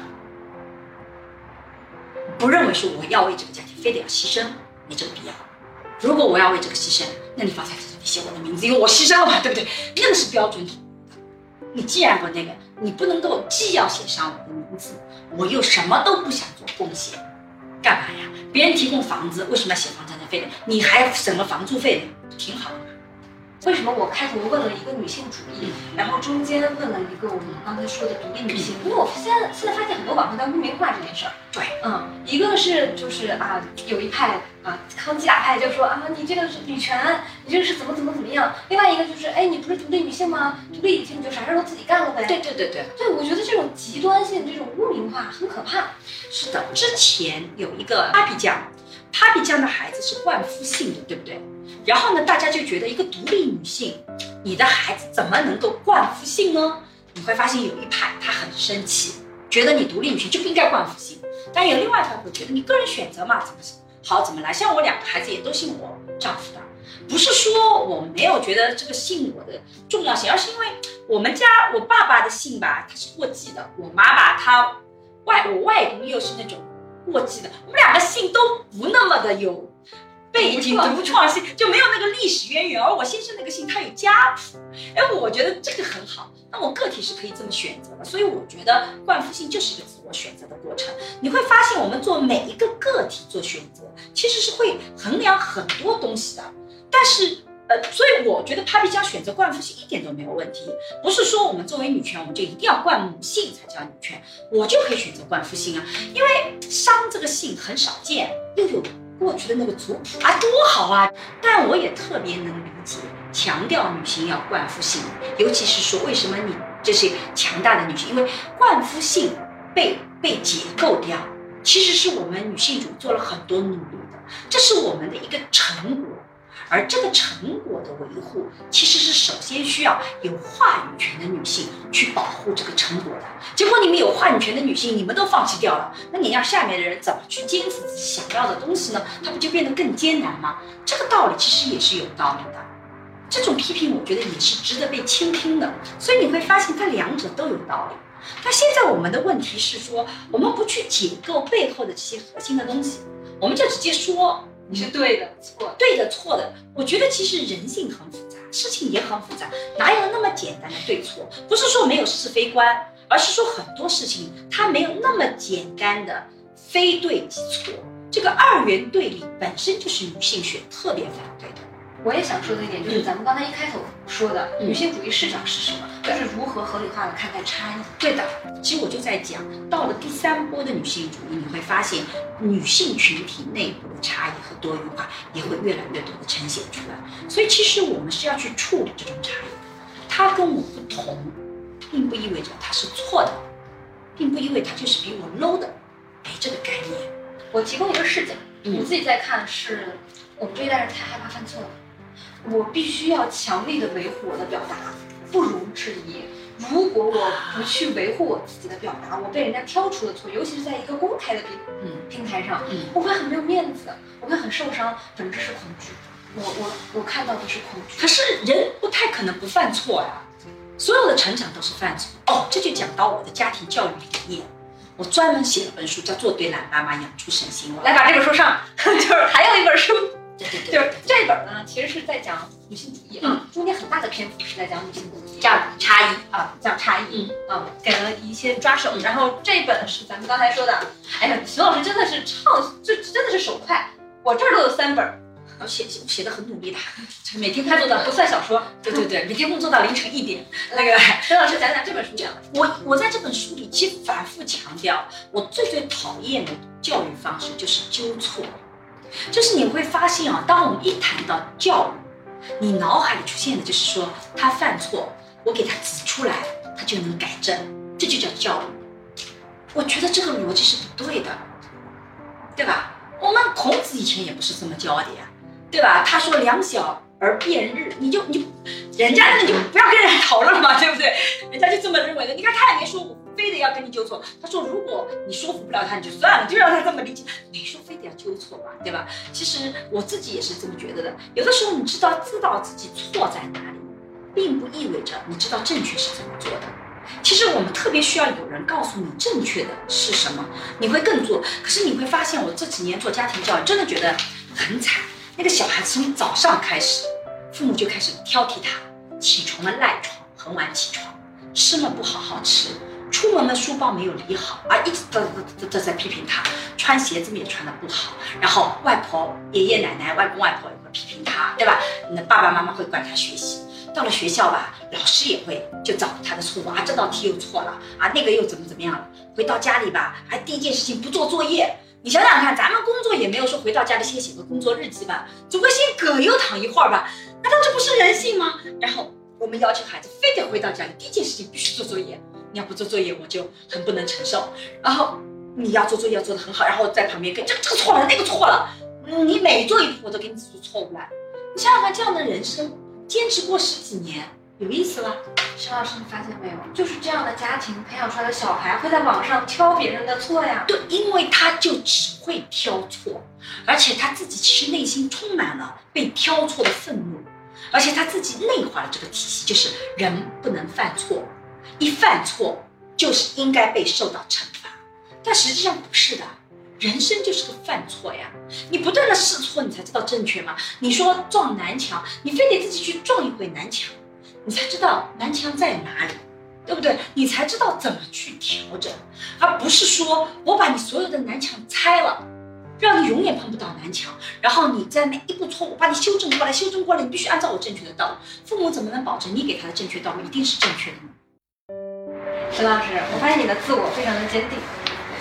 S3: 不认为说我要为这个家庭非得要牺牲，没这个必要。如果我要为这个牺牲，那你房产证上写我的名字，因为我牺牲了嘛，对不对？那个是标准的。你既然不那个，你不能够既要写上我的名字，我又什么都不想做贡献。干嘛呀？别人提供房子，为什么要写房产证费呢？你还省了房租费呢，挺好。
S2: 为什么我开头问了一个女性主义，然后中间问了一个我们刚才说的独立女性？因为我现在现在发现很多网上在污名化这件事儿。
S3: 对，
S2: 嗯，一个是就是啊，有一派啊，康基大派就说啊，你这个是女权，你这个是怎么怎么怎么样。另外一个就是，哎，你不是独立女性吗？独立女性你就啥事儿都自己干了呗。
S3: 对对对对，
S2: 对，我觉得这种极端性、这种污名化很可怕。
S3: 是的，之前有一个 Papi 酱，Papi 酱的孩子是冠夫性的，对不对？然后呢，大家就觉得一个独立女性，你的孩子怎么能够冠夫姓呢？你会发现有一派他很生气，觉得你独立女性就不应该冠夫姓。但有另外一派会觉得你个人选择嘛，怎么好怎么来。像我两个孩子也都姓我丈夫的，不是说我没有觉得这个姓我的重要性，而是因为我们家我爸爸的姓吧，他是过继的，我妈妈她外我外公又是那种过继的，我们两个姓都不那么的有。背景独创性就没有那个历史渊源，而我先生那个姓他有家谱，哎，我觉得这个很好。那我个体是可以这么选择的，所以我觉得冠夫姓就是一个自我选择的过程。你会发现，我们做每一个个体做选择，其实是会衡量很多东西的。但是，呃，所以我觉得 Papi 酱选择冠夫姓一点都没有问题。不是说我们作为女权，我们就一定要冠母姓才叫女权，我就可以选择冠夫姓啊，因为商这个姓很少见，又有。过去的那个族谱啊，多好啊！但我也特别能理解，强调女性要冠夫姓，尤其是说为什么你这些强大的女性，因为冠夫姓被被解构掉，其实是我们女性主做了很多努力的，这是我们的一个成果。而这个成果的维护，其实是首先需要有话语权的女性去保护这个成果的。结果你们有话语权的女性，你们都放弃掉了，那你让下面的人怎么去坚持自己想要的东西呢？它不就变得更艰难吗？这个道理其实也是有道理的。这种批评，我觉得也是值得被倾听的。所以你会发现，它两者都有道理。那现在我们的问题是说，我们不去解构背后的这些核心的东西，我们就直接说。
S2: 你是对的，错
S3: 对的，错的。我觉得其实人性很复杂，事情也很复杂，哪有那么简单的对错？不是说没有是非观，而是说很多事情它没有那么简单的非对即错。这个二元对立本身就是女性学特别反对的。
S2: 我也想说的一点就是，咱们刚才一开头说的女性主义视角是什么？就是如何合理化的看待差异。
S3: 对的，其实我就在讲，到了第三波的女性主义，你会发现女性群体内部的差异和多元化也会越来越多的呈现出来。所以其实我们是要去处理这种差异，它跟我不同，并不意味着它是错的，并不意味它就是比我 low 的，没这个概念。
S2: 我提供一个视角，我自己在看，是我们这一代人太害怕犯错了。我必须要强力的维护我的表达，不容置疑。如果我不去维护我自己的表达，我被人家挑出了错，尤其是在一个公开的平平台上，我会很没有面子，我会很受伤。本质是恐惧，我我我看到的是恐惧。
S3: 可是人不太可能不犯错呀，所有的成长都是犯错。哦，这就讲到我的家庭教育理念，我专门写了本书，叫《做对懒妈妈养出省心娃》。
S2: 来把这本书上，就是还有一本书。
S3: 对对对，
S2: 就是这本呢，其实是在讲女性主义啊，中间很大的篇幅是在讲女性主义，
S3: 这样差异
S2: 啊，讲差异，嗯，给了一些抓手。然后这本是咱们刚才说的，哎呀，徐老师真的是畅，这真的是手快，我这儿都有三本。
S3: 我写写写的很努力的，
S2: 每天他做到不算小说，
S3: 对对对，每天工作到凌晨一点。那个
S2: 陈老师讲讲这本书讲的。
S3: 我我在这本书里其实反复强调，我最最讨厌的教育方式就是纠错，就是你会发现啊，当我们一谈到教育，你脑海里出现的就是说他犯错，我给他指出来，他就能改正，这就叫教育。我觉得这个逻辑是不对的，对吧？我们孔子以前也不是这么教的呀。对吧？他说两小而辩日，你就你，人家那你就不要跟人家讨论嘛，对不对？人家就这么认为的。你看他也没说我非得要跟你纠错，他说如果你说服不了他，你就算了，就让他这么理解，没说非得要纠错嘛，对吧？其实我自己也是这么觉得的。有的时候你知道知道自己错在哪里，并不意味着你知道正确是怎么做的。其实我们特别需要有人告诉你正确的是什么，你会更做。可是你会发现，我这几年做家庭教育，真的觉得很惨。那个小孩子从早上开始，父母就开始挑剔他，起床了赖床，很晚起床，吃了不好好吃，出门的书包没有理好，啊，一直都都都在批评他，穿鞋子也穿的不好，然后外婆、爷爷奶奶、外公外婆也会批评他，对吧？那爸爸妈妈会管他学习，到了学校吧，老师也会就找他的错误啊，这道题又错了啊，那个又怎么怎么样了？回到家里吧，还第一件事情不做作业。你想想看，咱们工作也没有说回到家里先写个工作日记吧，总归先葛优躺一会儿吧？难道这不是人性吗？然后我们要求孩子非得回到家里第一件事情必须做作业，你要不做作业我就很不能承受。然后你要做作业要做得很好，然后在旁边跟这个这个错了那个错了，你每做一步我都给你指出错误来。你想想看，这样的人生坚持过十几年。有意思吗，
S2: 陈老师，你发现没有？就是这样的家庭培养出来的小孩会在网上挑别人的错呀。
S3: 对，因为他就只会挑错，而且他自己其实内心充满了被挑错的愤怒，而且他自己内化了这个体系，就是人不能犯错，一犯错就是应该被受到惩罚。但实际上不是的，人生就是个犯错呀。你不断的试错，你才知道正确吗？你说撞南墙，你非得自己去撞一回南墙。你才知道南墙在哪里，对不对？你才知道怎么去调整，而不是说我把你所有的南墙拆了，让你永远碰不到南墙，然后你在每一步错误把你修正过来，修正过来，你必须按照我正确的道路。父母怎么能保证你给他的正确道路一定是正确的呢？
S2: 陈老师，我发现你的自我非常的坚定，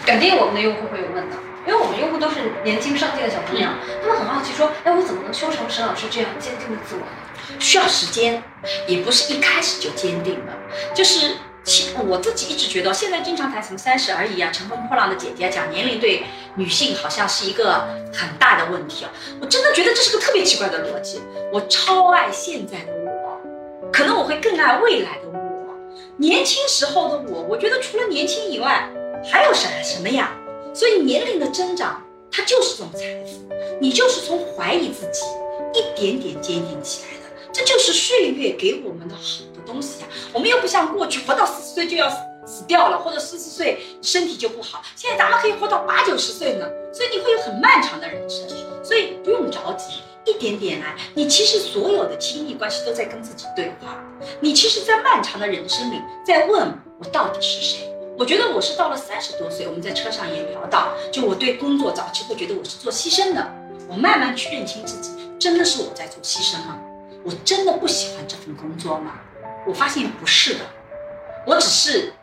S2: 肯定我们的用户会有问的，因为我们用户都是年轻上进的小姑娘，他们很好奇说，哎，我怎么能修成沈老师这样坚定的自我呢？
S3: 需要时间，也不是一开始就坚定的。就是其我自己一直觉得，现在经常谈什么三十而已啊，乘风破浪的姐姐啊讲年龄对女性好像是一个很大的问题啊。我真的觉得这是个特别奇怪的逻辑。我超爱现在的我，可能我会更爱未来的我。年轻时候的我，我觉得除了年轻以外，还有什什么呀？所以年龄的增长，它就是种财富。你就是从怀疑自己。一点点坚定起来的，这就是岁月给我们的好的东西呀。我们又不像过去活到四十岁就要死掉了，或者四十岁身体就不好。现在咱们可以活到八九十岁呢，所以你会有很漫长的人生，所以不用着急，一点点来。你其实所有的亲密关系都在跟自己对话。你其实，在漫长的人生里，在问我到底是谁？我觉得我是到了三十多岁，我们在车上也聊到，就我对工作早期会觉得我是做牺牲的，我慢慢去认清自己。真的是我在做牺牲吗？我真的不喜欢这份工作吗？我发现不是的，我只是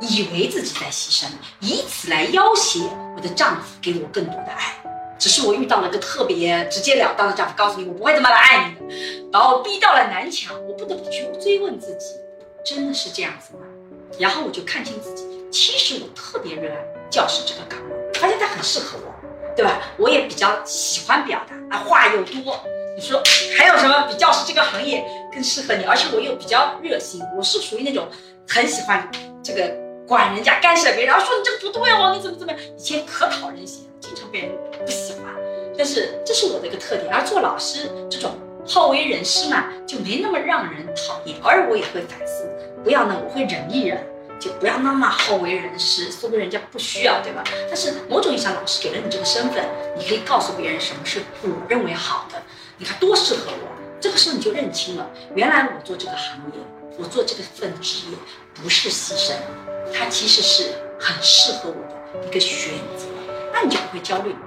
S3: 以为自己在牺牲，以此来要挟我的丈夫给我更多的爱。只是我遇到了个特别直截了当的丈夫，告诉你我不会这么来爱你的，把我逼到了南墙，我不得不去追问自己，真的是这样子吗？然后我就看清自己，其实我特别热爱教师这个岗位，发现它很适合我。对吧？我也比较喜欢表达啊，话又多。你说还有什么比教师这个行业更适合你？而且我又比较热心，我是属于那种很喜欢这个 管人家、干涉别人，然后说你这个不对哦，你怎么怎么样？以前可讨人嫌，经常被人不喜欢。但是这是我的一个特点，而做老师这种好为人师嘛，就没那么让人讨厌。偶尔我也会反思，不要呢，我会忍一忍。就不要那么好为人师，说不定人家不需要，对吧？但是某种意义上，老师给了你这个身份，你可以告诉别人什么是我认为好的，你看多适合我。这个时候你就认清了，原来我做这个行业，我做这个份职业不是牺牲，它其实是很适合我的一个选择。那你就不会焦虑了。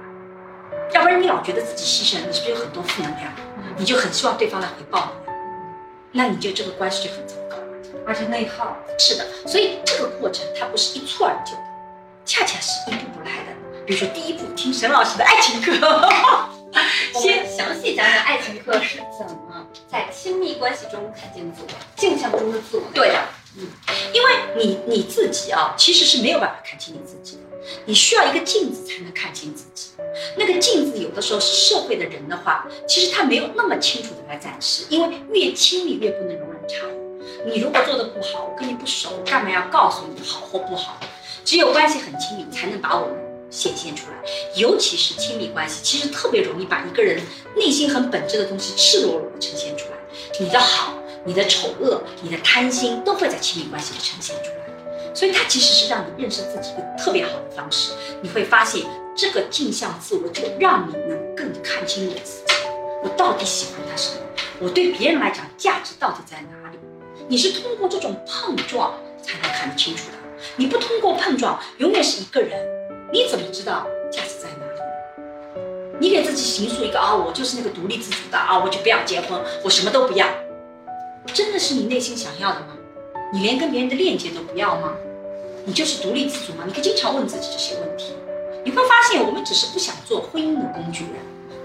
S3: 要不然你老觉得自己牺牲，你是不是有很多负能量？你就很希望对方来回报你，那你就这个关系就很糟糕，
S2: 而且内耗。
S3: 是的，所以这个过程它不是一蹴而就的，恰恰是一步步来的。比如说第一步听沈老师的爱情课，
S2: 先详细讲讲爱情课是怎么在亲密关系中看见自我，镜像中的自我。
S3: 对的，因为你你自己啊，其实是没有办法看清你自己的，你需要一个镜子才能看清自己。那个镜子有的时候是社会的人的话，其实他没有那么清楚的来展示，因为越亲密越不能容忍差异。你如果做的不好，我跟你不熟，干嘛要告诉你好或不好？只有关系很亲密，才能把我们显现出来。尤其是亲密关系，其实特别容易把一个人内心很本质的东西赤裸裸的呈现出来。你的好、你的丑恶、你的贪心，都会在亲密关系里呈现出来。所以它其实是让你认识自己一个特别好的方式。你会发现。这个镜像自我就让你能更看清你自己，我到底喜欢他什么？我对别人来讲价值到底在哪里？你是通过这种碰撞才能看得清楚的。你不通过碰撞，永远是一个人，你怎么知道价值在哪里？你给自己形塑一个啊，我就是那个独立自主的啊，我就不要结婚，我什么都不要，真的是你内心想要的吗？你连跟别人的链接都不要吗？你就是独立自主吗？你可以经常问自己这些问题。你会发现，我们只是不想做婚姻的工具人，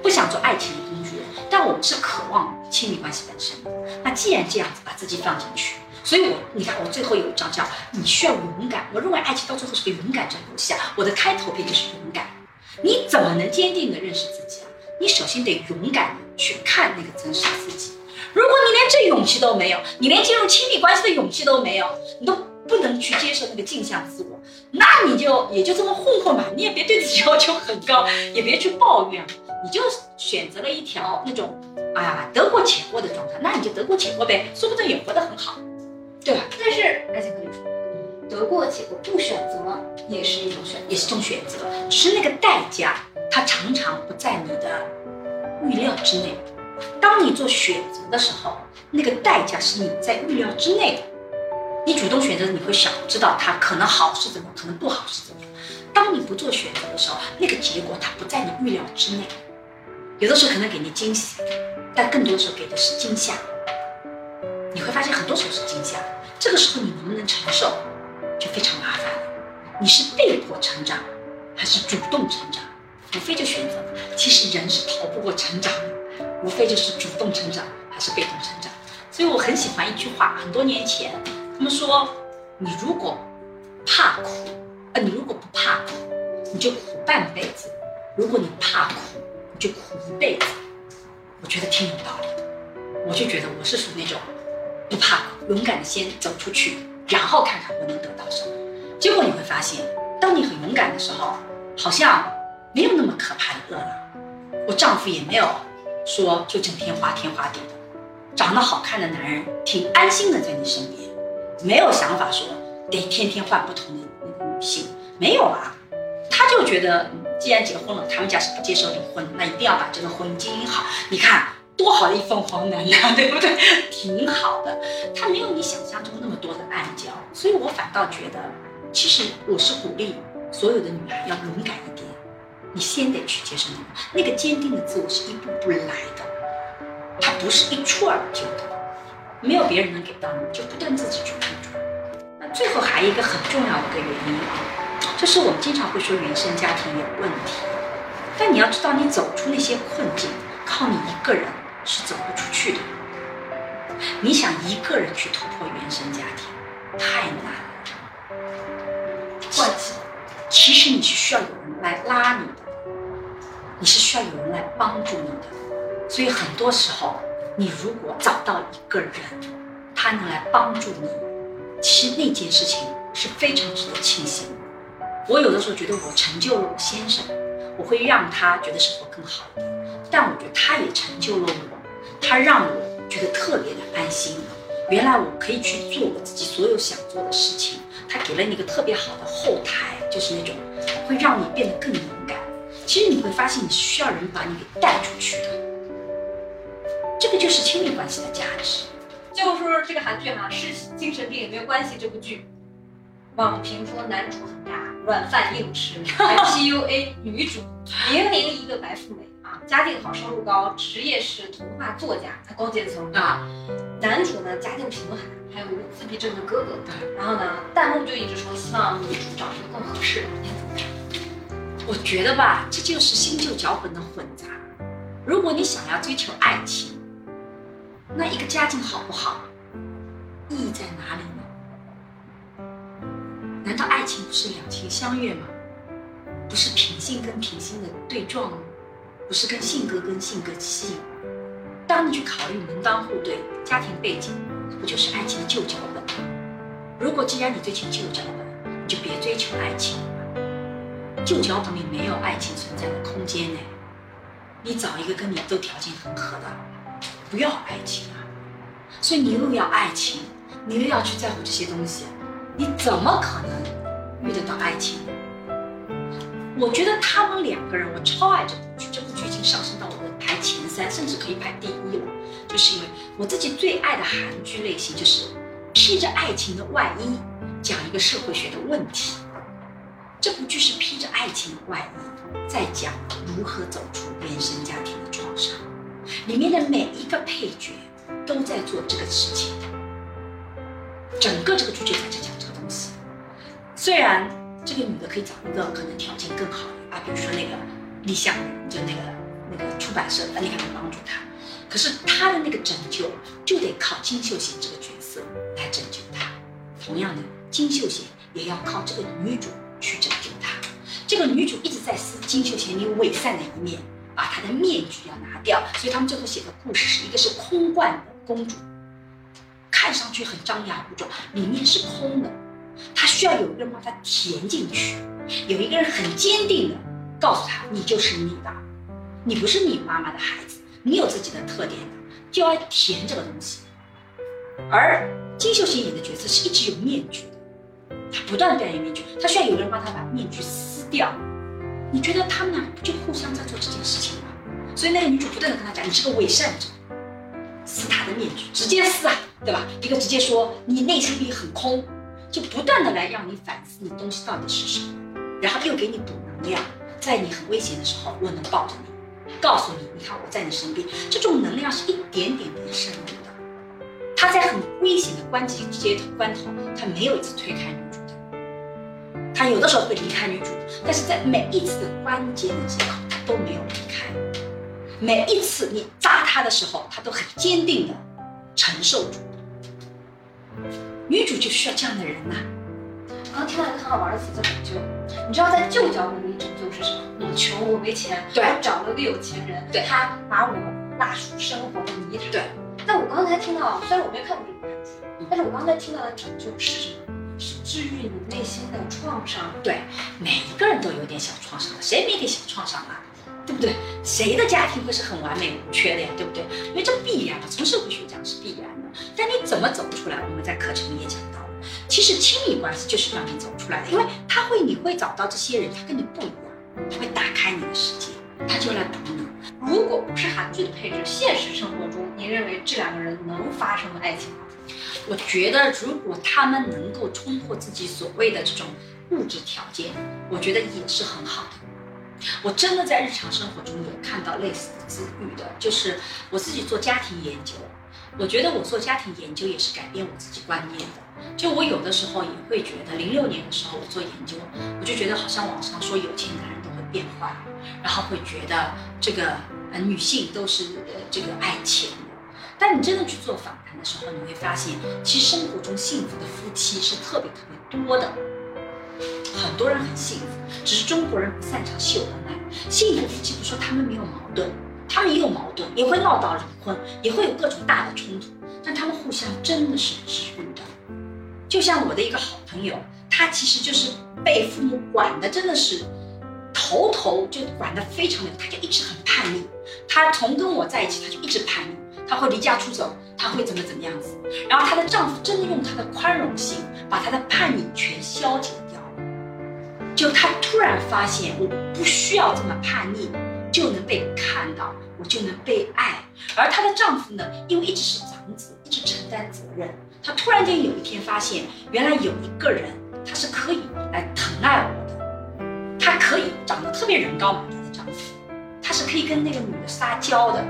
S3: 不想做爱情的工具人，但我们是渴望亲密关系本身。那既然这样子，把自己放进去，所以我，你看，我最后有一章叫“你需要勇敢”。我认为爱情到最后是个勇敢战游戏啊。我的开头篇就是勇敢。你怎么能坚定的认识自己啊？你首先得勇敢的去看那个真实的自己。如果你连这勇气都没有，你连进入亲密关系的勇气都没有，你都。不能去接受那个镜像自我，那你就也就这么混混吧，你也别对自己要求很高，也别去抱怨，你就选择了一条那种，哎呀得过且过的状态，那你就得过且过呗，说不定也活得很好，对吧？
S2: 但是而且可以说，得过且过不选择也是一种选，
S3: 也是一种选择，只是那个代价，它常常不在你的预料之内。当你做选择的时候，那个代价是你在预料之内的。你主动选择，你会想知道它可能好是怎么，可能不好是怎么。当你不做选择的时候，那个结果它不在你预料之内。有的时候可能给你惊喜，但更多的时候给的是惊吓。你会发现很多时候是惊吓，这个时候你能不能承受，就非常麻烦了。你是被迫成长，还是主动成长？无非就选择。其实人是逃不过成长的，无非就是主动成长还是被动成长。所以我很喜欢一句话，很多年前。他们说，你如果怕苦，呃，你如果不怕苦，你就苦半辈子；如果你怕苦，你就苦一辈子。我觉得挺有道理的。我就觉得我是属于那种不怕苦，勇敢的先走出去，然后看看我能得到什么。结果你会发现，当你很勇敢的时候，好像没有那么可怕的饿了。我丈夫也没有说就整天花天花地的，长得好看的男人挺安心的在你身边。没有想法说得天天换不同的那个女性，没有啊，他就觉得既然结婚了，他们家是不接受离婚，那一定要把这个婚姻经营好。你看多好的一份黄男呀，对不对？挺好的，他没有你想象中那么多的暗礁，所以我反倒觉得，其实我是鼓励所有的女孩要勇敢一点，你先得去接受那个那个坚定的自我是一步步来的，它不是一蹴而就的。没有别人能给到你，就不断自己去碰撞。那最后还有一个很重要的一个原因啊，就是我们经常会说原生家庭有问题，但你要知道，你走出那些困境，靠你一个人是走不出去的。你想一个人去突破原生家庭，太难了。其实你是需要有人来拉你的，你是需要有人来帮助你的，所以很多时候。你如果找到一个人，他能来帮助你，其实那件事情是非常值得庆幸。我有的时候觉得我成就了我先生，我会让他觉得生活更好一点，但我觉得他也成就了我，他让我觉得特别的安心。原来我可以去做我自己所有想做的事情，他给了你一个特别好的后台，就是那种会让你变得更勇。其实你会发现，你需要人把你给带出去的。这个就是亲密关系的价值。
S2: 就说这个韩剧哈，是精神病也没有关系。这部剧，网评说男主很渣，软饭硬吃，还 PUA 女主，明明一个白富美啊，家境好，收入高，职业是童话作家，他高阶层啊。男主呢，家境贫寒，还有一个自闭症的哥哥。然后呢，弹幕就一直说希望女主找一个更合适的。
S3: 我觉得吧，这就是新旧脚本的混杂。如果你想要追求爱情，那一个家境好不好，意义在哪里呢？难道爱情不是两情相悦吗？不是品性跟品性的对撞吗？不是跟性格跟性格吸引吗？当你去考虑门当户对、家庭背景，不就是爱情的旧脚本吗？如果既然你追求旧脚本，你就别追求爱情。旧脚本里没有爱情存在的空间呢。你找一个跟你都条件很合的，不要爱情啊。所以你又要爱情，你又要去在乎这些东西，你怎么可能遇得到爱情？我觉得他们两个人，我超爱这部剧，这部剧已经上升到我的排前三，甚至可以排第一了。就是因为我自己最爱的韩剧类型，就是披着爱情的外衣，讲一个社会学的问题。这部剧是披着爱情的外衣，在讲如何走出原生家庭的创伤。里面的每一个配角都在做这个事情，整个这个剧就在讲这个东西。虽然这个女的可以找一个可能条件更好的啊，比如说那个立项，就那个那个出版社，那你看能帮助她。可是她的那个拯救就得靠金秀贤这个角色来拯救她。同样的，金秀贤也要靠这个女主去拯救她。这个女主一直在撕金秀贤你伪善的一面，把她的面具要拿掉。所以他们最后写的故事是一个是空罐的公主，看上去很张牙舞爪，里面是空的。她需要有一个人把她填进去，有一个人很坚定的告诉她：“你就是你的，你不是你妈妈的孩子，你有自己的特点的，就要填这个东西。”而金秀贤演的角色是一直有面具，他不断的戴面具，他需要有人帮他把面具撕掉。你觉得他们俩不就互相在做这件事情吗？所以那个女主不断的跟他讲：“你是个伪善者，撕他的面具，直接撕啊，对吧？一个直接说你内心里很空，就不断的来让你反思你东西到底是什么，然后又给你补能量，在你很危险的时候，我能抱着你，告诉你，你看我在你身边，这种能量是一点点点深入的。他在很危险的关节接关头，他没有一次推开女主的，他有的时候会离开女主，但是在每一次的关键的接口，他都没有离开。每一次你扎他的时候，他都很坚定的承受住。女主就需要这样的人呐、
S2: 刚刚听到一个很好玩的词叫拯救。你知道在旧脚本里拯救是什么？我穷，我没钱，
S3: 对
S2: 我找了个有钱人，
S3: 对
S2: 他把我拉出生活的泥潭。
S3: 对。
S2: 但我刚才听到，虽然我没有看过这部韩剧，
S3: 嗯
S2: 但是我刚才听到的拯救是什么？是治愈你内心的创伤。
S3: 对，每一个人都有点小创伤的，谁没点小创伤啊？对不对？谁的家庭会是很完美无缺的呀？对不对？因为这必然的，从社会学讲是必然的。但你怎么走出来？我们在课程里也讲到了。其实亲密关系就是让你走出来的，因为他会，你会找到这些人，他跟你不一样，他会打开你的世界，他就来补你。
S2: 如果不是韩剧的配置，现实生活中，您认为这两个人能发生爱情吗？
S3: 我觉得，如果他们能够冲破自己所谓的这种物质条件，我觉得也是很好的。我真的在日常生活中有看到类似的遭遇的，就是我自己做家庭研究，我觉得我做家庭研究也是改变我自己观念的。就我有的时候也会觉得，零六年的时候我做研究，我就觉得好像网上说有钱男人都会变坏，然后会觉得这个呃女性都是呃这个爱钱的。但你真的去做访谈的时候，你会发现，其实生活中幸福的夫妻是特别特别多的，很多人很幸福，只是中国人不擅长秀恩爱。幸福夫妻不说他们没有矛盾，他们也有矛盾，也会闹到离婚，也会有各种大的冲突，但他们互相真的是治愈的。就像我的一个好朋友，他其实就是被父母管的，真的是头头就管得非常的，他就一直很叛逆。他从跟我在一起，他就一直叛逆，他会离家出走，他会怎么怎么样子。然后她的丈夫真的用他的宽容性，把她的叛逆全消解掉了。就她突然发现，我不需要这么叛逆，就能被看到，我
S4: 就能被爱。而她的丈夫呢，因为一直是长子，一直承担责任，他突然间有一天发现，原来有一个人他是可以来疼爱我，可以长得特别人高马大的丈夫，他是可以跟那个女的撒娇的，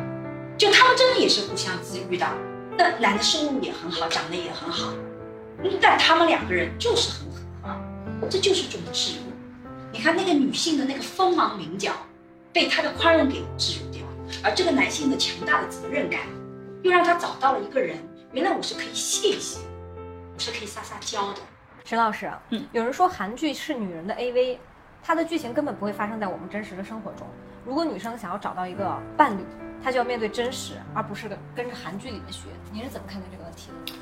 S4: 就他们真的也是互相治愈的。那男的生物也很好，长得也很好，嗯，但他们两个人就是很合啊，这就是种治愈。你看那个女性的那个锋芒棱角，被他的宽容给治愈掉，而这个男性的强大的责任感，又让他找到了一个人，原来我是可以谢一谢，我是可以撒撒娇的。
S2: 沈老师，
S3: 嗯，
S2: 有人说韩剧是女人的 AV，它的剧情根本不会发生在我们真实的生活中。如果女生想要找到一个伴侣，她就要面对真实，而不是跟着韩剧里面学。你是怎么看待这个问题的？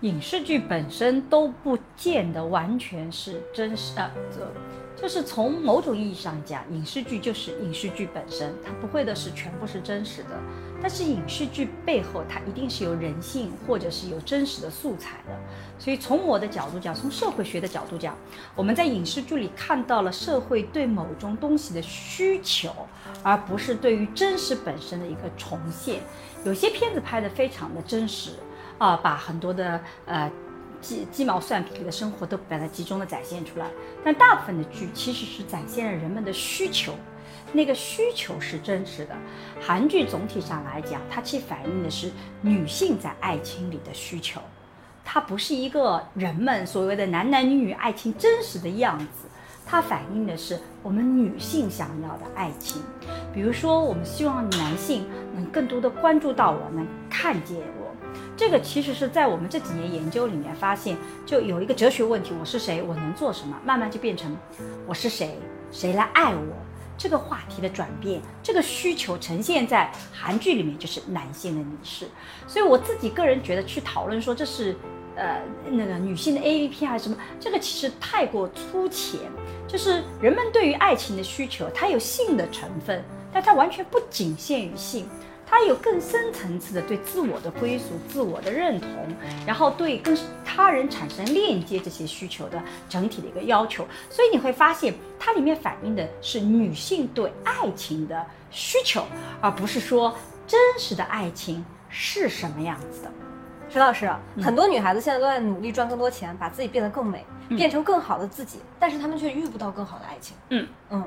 S3: 影视剧本身都不见得完全是真实啊，这就是从某种意义上讲，影视剧就是影视剧本身，它不会的是全部是真实的。但是影视剧背后，它一定是有人性或者是有真实的素材的。所以从我的角度讲，从社会学的角度讲，我们在影视剧里看到了社会对某种东西的需求，而不是对于真实本身的一个重现。有些片子拍得非常的真实。啊，把很多的呃鸡鸡毛蒜皮的生活都把它集中的展现出来，但大部分的剧其实是展现了人们的需求，那个需求是真实的。韩剧总体上来讲，它其反映的是女性在爱情里的需求，它不是一个人们所谓的男男女女爱情真实的样子，它反映的是我们女性想要的爱情。比如说，我们希望男性能更多的关注到我，们看见。这个其实是在我们这几年研究里面发现，就有一个哲学问题：我是谁？我能做什么？慢慢就变成我是谁？谁来爱我？这个话题的转变，这个需求呈现在韩剧里面就是男性的凝视。所以我自己个人觉得，去讨论说这是呃那个女性的 A V P 还是什么，这个其实太过粗浅。就是人们对于爱情的需求，它有性的成分，但它完全不仅限于性。他有更深层次的对自我的归属、自我的认同，然后对跟他人产生链接这些需求的整体的一个要求。所以你会发现，它里面反映的是女性对爱情的需求，而不是说真实的爱情是什么样子的。
S2: 石老师，很多女孩子现在都在努力赚更多钱，把自己变得更美，变成更好的自己，但是她们却遇不到更好的爱情。
S3: 嗯
S2: 嗯。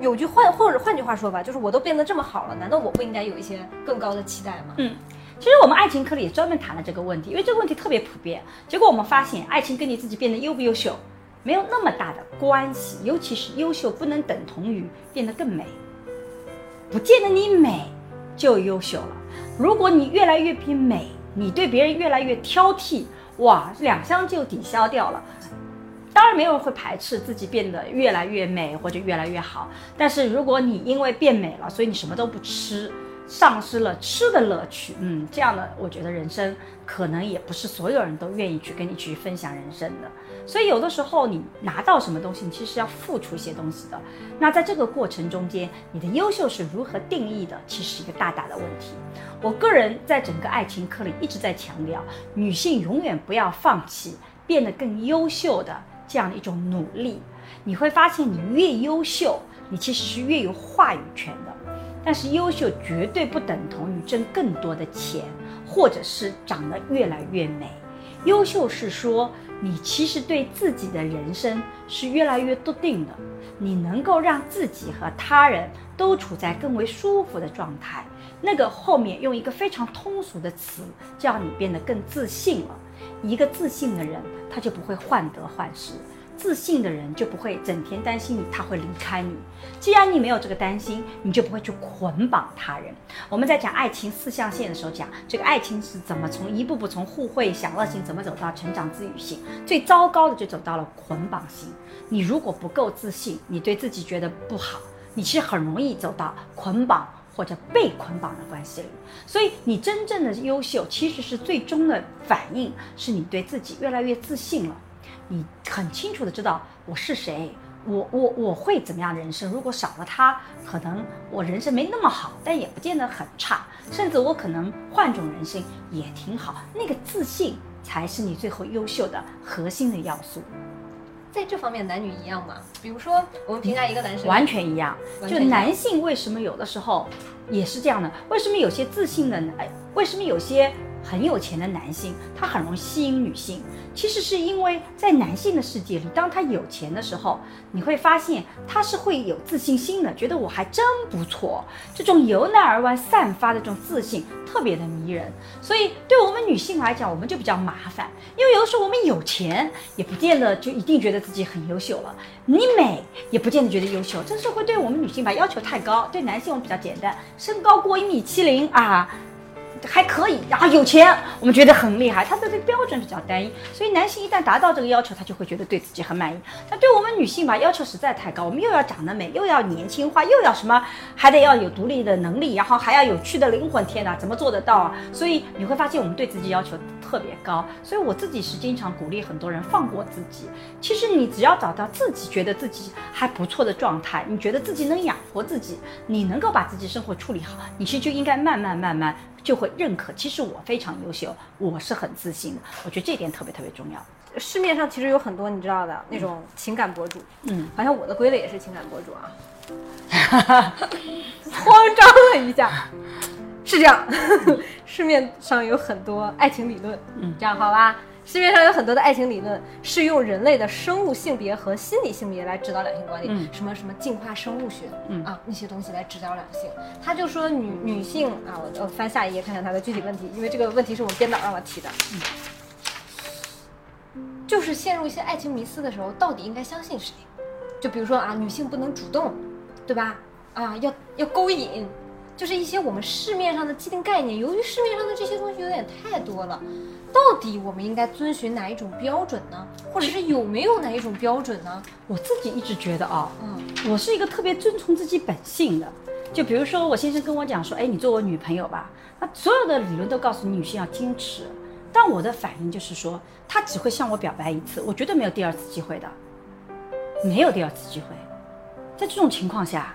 S2: 有句换或者换句话说吧，就是我都变得这么好了，难道我不应该有一些更高的期待吗？
S3: 嗯，其实我们爱情课里也专门谈了这个问题，因为这个问题特别普遍。结果我们发现，爱情跟你自己变得优不优秀没有那么大的关系，尤其是优秀不能等同于变得更美，不见得你美就优秀了。如果你越来越比美，你对别人越来越挑剔，哇，两相就抵消掉了。当然，没有人会排斥自己变得越来越美或者越来越好。但是，如果你因为变美了，所以你什么都不吃，丧失了吃的乐趣，嗯，这样的，我觉得人生可能也不是所有人都愿意去跟你去分享人生的。所以，有的时候你拿到什么东西，你其实要付出一些东西的。那在这个过程中间，你的优秀是如何定义的，其实一个大大的问题。我个人在整个爱情课里一直在强调，女性永远不要放弃变得更优秀的。这样的一种努力，你会发现，你越优秀，你其实是越有话语权的。但是，优秀绝对不等同于挣更多的钱，或者是长得越来越美。优秀是说，你其实对自己的人生是越来越笃定的，你能够让自己和他人都处在更为舒服的状态。那个后面用一个非常通俗的词，叫你变得更自信了。一个自信的人，他就不会患得患失；自信的人就不会整天担心你他会离开你。既然你没有这个担心，你就不会去捆绑他人。我们在讲爱情四象限的时候，讲这个爱情是怎么从一步步从互惠享乐型，怎么走到成长自愈型，最糟糕的就走到了捆绑型。你如果不够自信，你对自己觉得不好，你其实很容易走到捆绑。或者被捆绑的关系里，所以你真正的优秀，其实是最终的反应，是你对自己越来越自信了。你很清楚的知道我是谁，我我我会怎么样人生？如果少了他，可能我人生没那么好，但也不见得很差，甚至我可能换种人生也挺好。那个自信才是你最后优秀的核心的要素。
S2: 在这方面男女一样吗？比如说我们评价一个男生，
S3: 完全一样。就男性为什么有的时候也是这样的？为什么有些自信的男，哎为什么有些很有钱的男性他很容易吸引女性？其实是因为在男性的世界里，当他有钱的时候，你会发现他是会有自信心的，觉得我还真不错。这种由内而外散发的这种自信特别的迷人。所以对我们女性来讲，我们就比较麻烦，因为有的时候我们有钱，也不见得就一定觉得自己很优秀了。你美也不见得觉得优秀，这是会对我们女性吧要求太高。对男性我们比较简单，身高过一米七零啊。还可以，然后有钱，我们觉得很厉害。他的这个标准比较单一，所以男性一旦达到这个要求，他就会觉得对自己很满意。但对我们女性吧，要求实在太高，我们又要长得美，又要年轻化，又要什么，还得要有独立的能力，然后还要有趣的灵魂。天哪，怎么做得到啊？所以你会发现，我们对自己要求特别高。所以我自己是经常鼓励很多人放过自己。其实你只要找到自己觉得自己还不错的状态，你觉得自己能养活自己，你能够把自己生活处理好，你其实就应该慢慢慢慢。就会认可，其实我非常优秀，我是很自信的。我觉得这点特别特别重要。
S2: 市面上其实有很多你知道的那种情感博主，
S3: 嗯，
S2: 好像我的归类也是情感博主啊，慌张了一下，是这样，市面上有很多爱情理论，
S3: 嗯
S2: 这样好吧？市面上有很多的爱情理论是用人类的生物性别和心理性别来指导两性关系，
S3: 嗯
S2: 什么什么进化生物学，
S3: 嗯
S2: 啊那些东西来指导两性。他就说女女性啊，我我翻下一页看看他的具体问题，因为这个问题是我们编导让我提的。嗯就是陷入一些爱情迷思的时候，到底应该相信谁？就比如说啊，女性不能主动，对吧？啊，要要勾引，就是一些我们市面上的既定概念。由于市面上的这些东西有点太多了，到底我们应该遵循哪一种标准呢？或者是有没有哪一种标准呢？
S3: 我自己一直觉得啊、
S2: 嗯
S3: 我是一个特别遵从自己本性的。就比如说，我先生跟我讲说，哎，你做我女朋友吧。那所有的理论都告诉你女性要矜持，但我的反应就是说，他只会向我表白一次，我绝对没有第二次机会的，没有第二次机会。在这种情况下，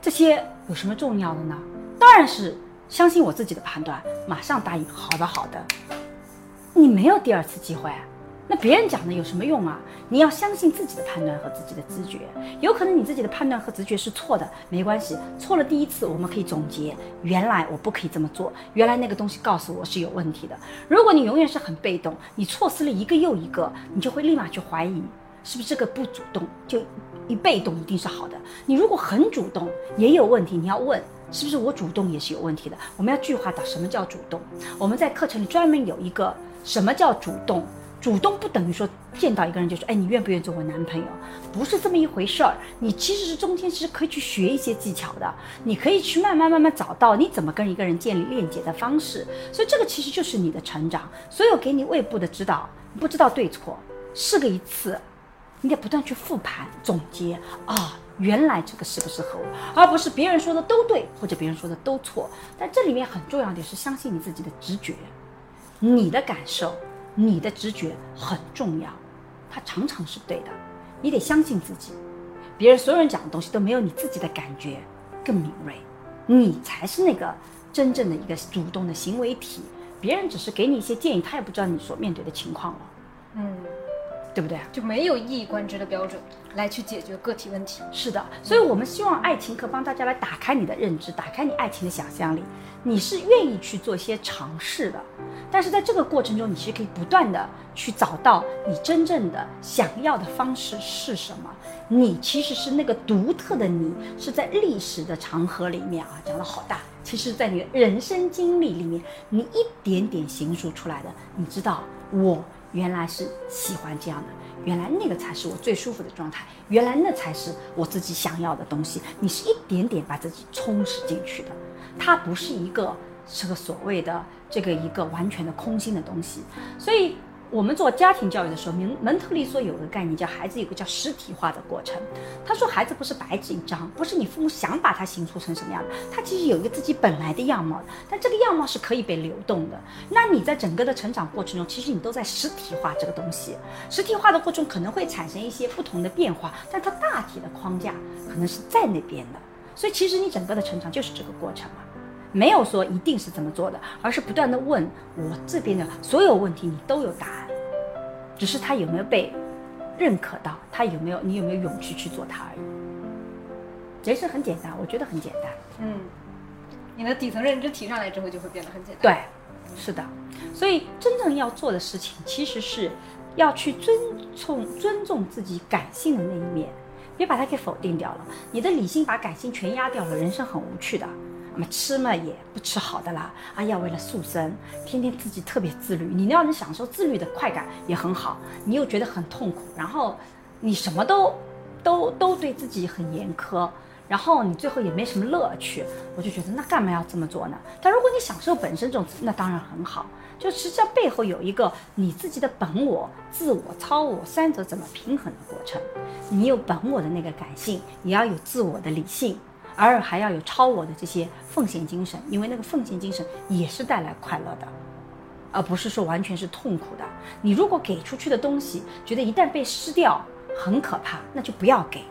S3: 这些有什么重要的呢？当然是相信我自己的判断，马上答应。好的，好的。你没有第二次机会，那别人讲的有什么用啊？你要相信自己的判断和自己的直觉。有可能你自己的判断和直觉是错的，没关系，错了第一次我们可以总结，原来我不可以这么做，原来那个东西告诉我是有问题的。如果你永远是很被动，你错失了一个又一个，你就会立马去怀疑。是不是这个不主动就一被动一定是好的？你如果很主动也有问题，你要问是不是我主动也是有问题的？我们要具化到什么叫主动？我们在课程里专门有一个什么叫主动？主动不等于说见到一个人就说，哎，你愿不愿意做我男朋友？不是这么一回事儿。你其实是中间其实可以去学一些技巧的，你可以去慢慢慢慢找到你怎么跟一个人建立链接的方式。所以这个其实就是你的成长。所有给你胃部的指导，不知道对错，试个一次，你得不断去复盘总结啊。原来这个适不适合我，而不是别人说的都对，或者别人说的都错。但这里面很重要的是相信你自己的直觉，你的感受。你的直觉很重要，它常常是对的，你得相信自己。别人所有人讲的东西都没有你自己的感觉更敏锐，你才是那个真正的一个主动的行为体。别人只是给你一些建议，他也不知道你所面对的情况了，
S2: 嗯，
S3: 对不对？
S2: 就没有一以贯之的标准来去解决个体问题。
S3: 是的，所以我们希望爱情课帮大家来打开你的认知，打开你爱情的想象力。你是愿意去做一些尝试的，但是在这个过程中，你其实可以不断的去找到你真正的想要的方式是什么。你其实是那个独特的你，是在历史的长河里面啊，讲的好大。其实，在你的人生经历里面，你一点点形塑出来的。你知道，我原来是喜欢这样的，原来那个才是我最舒服的状态，原来那才是我自己想要的东西。你是一点点把自己充实进去的。它不是一个这个所谓的这个一个完全的空心的东西，所以我们做家庭教育的时候，蒙蒙特利说有个概念叫孩子有个叫实体化的过程。他说孩子不是白纸一张，不是你父母想把他形塑成什么样的，他其实有一个自己本来的样貌，但这个样貌是可以被流动的。那你在整个的成长过程中，其实你都在实体化这个东西。实体化的过程可能会产生一些不同的变化，但它大体的框架可能是在那边的。所以其实你整个的成长就是这个过程嘛。没有说一定是怎么做的，而是不断的问我这边的所有问题，你都有答案，只是他有没有被认可到，他有没有你有没有勇气去做它而已。人生很简单，我觉得很简单。
S5: 嗯，你的底层认知提上来之后，就会变得很简单。
S3: 对，是的。所以真正要做的事情，其实是要去尊重尊重自己感性的那一面，别把它给否定掉了。你的理性把感性全压掉了，人生很无趣的。那么吃嘛也不吃好的啦，啊要为了塑身，天天自己特别自律。你要能享受自律的快感也很好，你又觉得很痛苦，然后你什么都都都对自己很严苛。然后你最后也没什么乐趣，我就觉得那干嘛要这么做呢？但如果你享受本身这种，那当然很好。就实际上背后有一个你自己的本我、自我、超我三者怎么平衡的过程。你有本我的那个感性，也要有自我的理性，而还要有超我的这些奉献精神，因为那个奉献精神也是带来快乐的，而不是说完全是痛苦的。你如果给出去的东西，觉得一旦被失掉很可怕，那就不要给。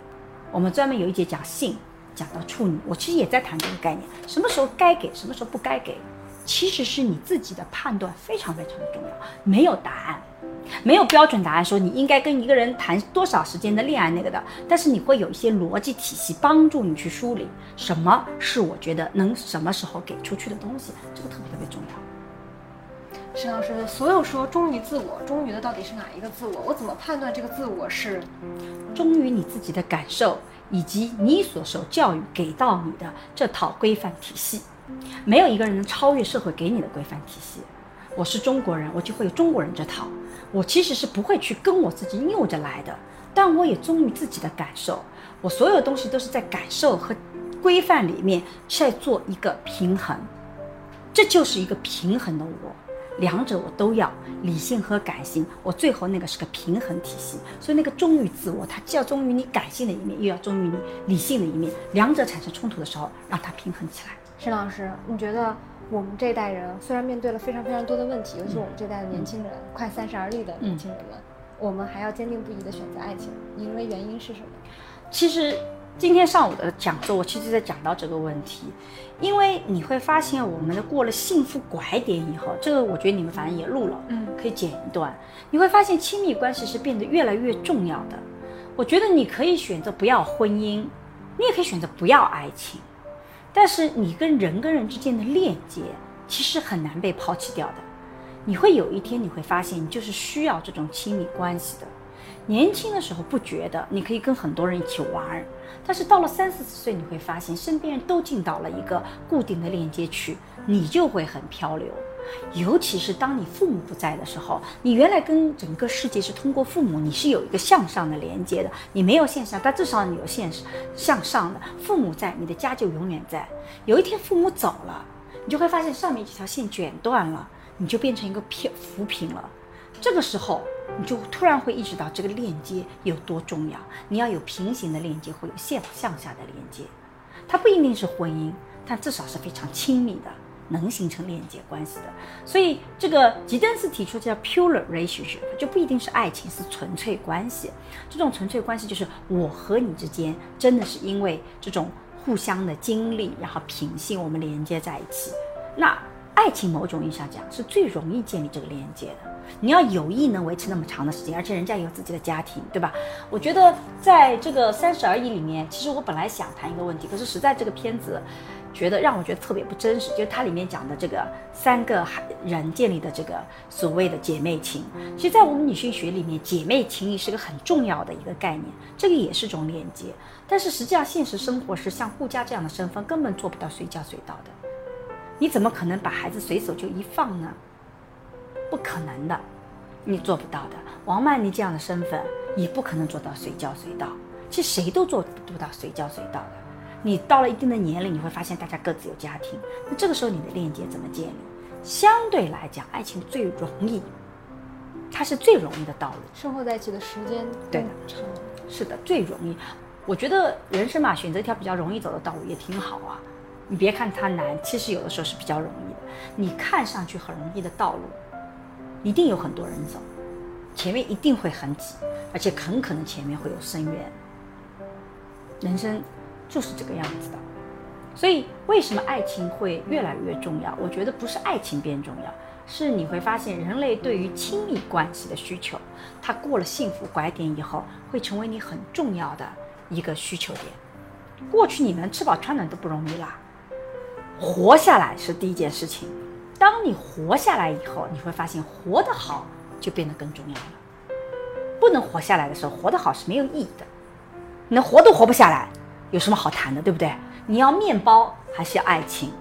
S3: 我们专门有一节讲性。讲到处女，我其实也在谈这个概念，什么时候该给，什么时候不该给，其实是你自己的判断非常非常的重要。没有答案，没有标准答案说你应该跟一个人谈多少时间的恋爱那个的，但是你会有一些逻辑体系帮助你去梳理什么是我觉得能什么时候给出去的东西，这个特别特别重要。
S5: 沈老师，所有说忠于自我，忠于的到底是哪一个自我？我怎么判断这个自我是
S3: 忠于你自己的感受？以及你所受教育给到你的这套规范体系，没有一个人能超越社会给你的规范体系。我是中国人，我就会有中国人这套。我其实是不会去跟我自己拗着来的，但我也忠于自己的感受。我所有东西都是在感受和规范里面在做一个平衡，这就是一个平衡的我。两者我都要，理性和感性，我最后那个是个平衡体系，所以那个忠于自我，它既要忠于你感性的一面，又要忠于你理性的一面，两者产生冲突的时候，让它平衡起来。
S2: 沈老师，你觉得我们这一代人虽然面对了非常非常多的问题，尤其是我们这代的年轻人，快三十而立的年轻人们，我们还要坚定不移的选择爱情，你认为原因是什么？
S3: 其实。今天上午的讲座，我其实在讲到这个问题，因为你会发现，我们的过了幸福拐点以后，这个我觉得你们反正也录了，嗯，可以剪一段，你会发现亲密关系是变得越来越重要的。我觉得你可以选择不要婚姻，你也可以选择不要爱情，但是你跟人跟人之间的链接其实很难被抛弃掉的。你会有一天你会发现，你就是需要这种亲密关系的。年轻的时候不觉得，你可以跟很多人一起玩。但是到了三四十岁，你会发现身边人都进到了一个固定的链接区，你就会很漂流。尤其是当你父母不在的时候，你原来跟整个世界是通过父母，你是有一个向上的连接的。你没有线下，但至少你有线向上的。父母在，你的家就永远在。有一天父母走了，你就会发现上面几条线卷断了，你就变成一个漂浮萍了。这个时候。你就突然会意识到这个链接有多重要。你要有平行的链接，会有线向下的连接。它不一定是婚姻，但至少是非常亲密的，能形成链接关系的。所以这个吉登斯提出叫 pure relationship，就不一定是爱情，是纯粹关系。这种纯粹关系就是我和你之间真的是因为这种互相的经历，然后品性，我们连接在一起。那爱情某种意义上讲是最容易建立这个连接的。你要有意能维持那么长的时间，而且人家有自己的家庭，对吧？我觉得在这个三十而已里面，其实我本来想谈一个问题，可是实在这个片子，觉得让我觉得特别不真实，就是它里面讲的这个三个人建立的这个所谓的姐妹情。其实，在我们女性学里面，姐妹情谊是个很重要的一个概念，这个也是种连接。但是实际上，现实生活是像顾家这样的身份根本做不到随叫随到的，你怎么可能把孩子随手就一放呢？不可能的，你做不到的。王曼妮这样的身份也不可能做到随叫随到。其实谁都做不到随叫随到的。你到了一定的年龄，你会发现大家各自有家庭，那这个时候你的链接怎么建立？相对来讲，爱情最容易，它是最容易的道路。
S2: 生活在一起的时间
S3: 对
S2: 长，
S3: 是的，最容易。我觉得人生嘛，选择一条比较容易走的道路也挺好啊。你别看它难，其实有的时候是比较容易的。你看上去很容易的道路。一定有很多人走，前面一定会很挤，而且很可能前面会有深渊。人生就是这个样子的，所以为什么爱情会越来越重要？我觉得不是爱情变重要，是你会发现人类对于亲密关系的需求，它过了幸福拐点以后，会成为你很重要的一个需求点。过去你能吃饱穿暖都不容易啦，活下来是第一件事情。当你活下来以后，你会发现活得好就变得更重要了。不能活下来的时候，活得好是没有意义的。你连活都活不下来，有什么好谈的，对不对？你要面包还是要爱情？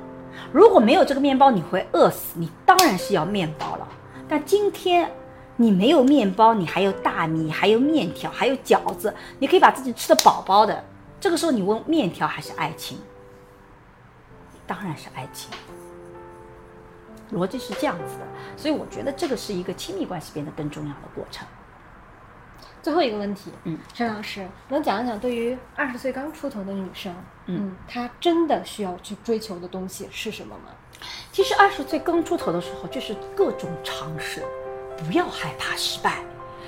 S3: 如果没有这个面包，你会饿死。你当然是要面包了。但今天你没有面包，你还有大米，还有面条，还有饺子，你可以把自己吃得饱饱的。这个时候你问面条还是爱情？当然是爱情。逻辑是这样子的，所以我觉得这个是一个亲密关系变得更重要的过程。
S2: 最后一个问题，
S3: 嗯，
S2: 沈老师能讲一讲对于二十岁刚出头的女生，
S3: 嗯，
S2: 她真的需要去追求的东西是什么吗？
S3: 其实二十岁刚出头的时候，就是各种尝试，不要害怕失败，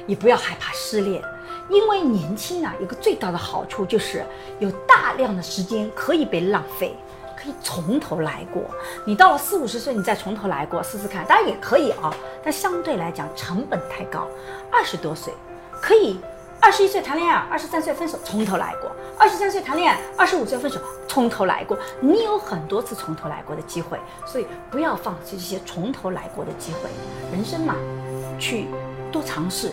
S3: 也不要害怕失恋，因为年轻啊，有个最大的好处就是有大量的时间可以被浪费，可以从头来过。你到了四五十岁，你再从头来过试试看，当然也可以啊，但相对来讲成本太高。二十多岁。可以，二十一岁谈恋爱，二十三岁分手，从头来过；二十三岁谈恋爱，二十五岁分手，从头来过。你有很多次从头来过的机会，所以不要放弃这些从头来过的机会。人生嘛，去多尝试，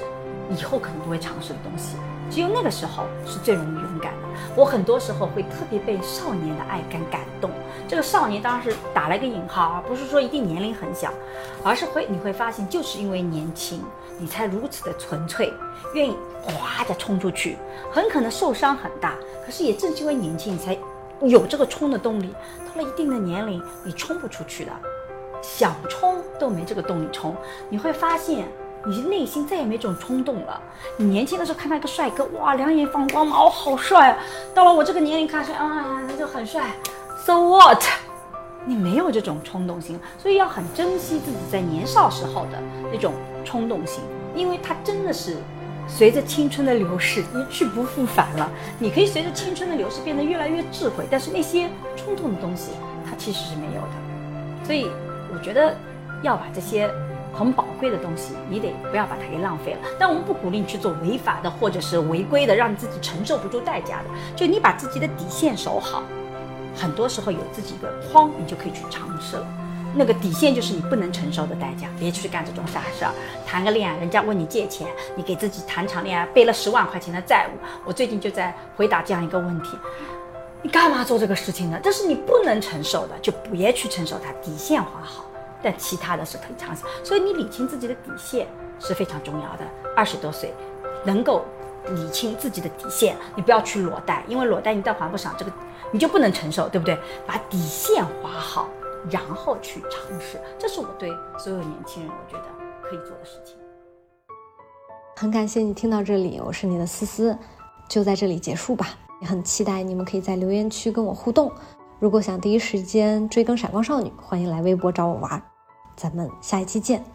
S3: 以后可能都会尝试的东西，只有那个时候是最容易勇敢的。我很多时候会特别被少年的爱感感动。这个少年当然是打了一个引号啊，不是说一定年龄很小，而是会你会发现，就是因为年轻。你才如此的纯粹，愿意哗的冲出去，很可能受伤很大。可是也正是因为年轻，你才有这个冲的动力。到了一定的年龄，你冲不出去的，想冲都没这个动力冲。你会发现，你内心再也没这种冲动了。你年轻的时候看到一个帅哥，哇，两眼放光芒，好帅啊！到了我这个年龄看上，啊，那就很帅。So what？你没有这种冲动性，所以要很珍惜自己在年少时候的那种冲动性，因为它真的是随着青春的流逝一去不复返了。你可以随着青春的流逝变得越来越智慧，但是那些冲动的东西它其实是没有的。所以我觉得要把这些很宝贵的东西，你得不要把它给浪费了。但我们不鼓励你去做违法的或者是违规的，让你自己承受不住代价的。就你把自己的底线守好。很多时候有自己一个框，你就可以去尝试了。那个底线就是你不能承受的代价，别去干这种傻事儿。谈个恋爱，人家问你借钱，你给自己谈场恋爱背了十万块钱的债务。我最近就在回答这样一个问题：你干嘛做这个事情呢？这是你不能承受的，就别去承受它。底线划好，但其他的是可以尝试。所以你理清自己的底线是非常重要的。二十多岁，能够理清自己的底线，你不要去裸贷，因为裸贷你再还不上这个。你就不能承受，对不对？把底线划好，然后去尝试，这是我对所有年轻人我觉得可以做的事情。
S2: 很感谢你听到这里，我是你的思思，就在这里结束吧。也很期待你们可以在留言区跟我互动。如果想第一时间追更《闪光少女》，欢迎来微博找我玩。咱们下一期见。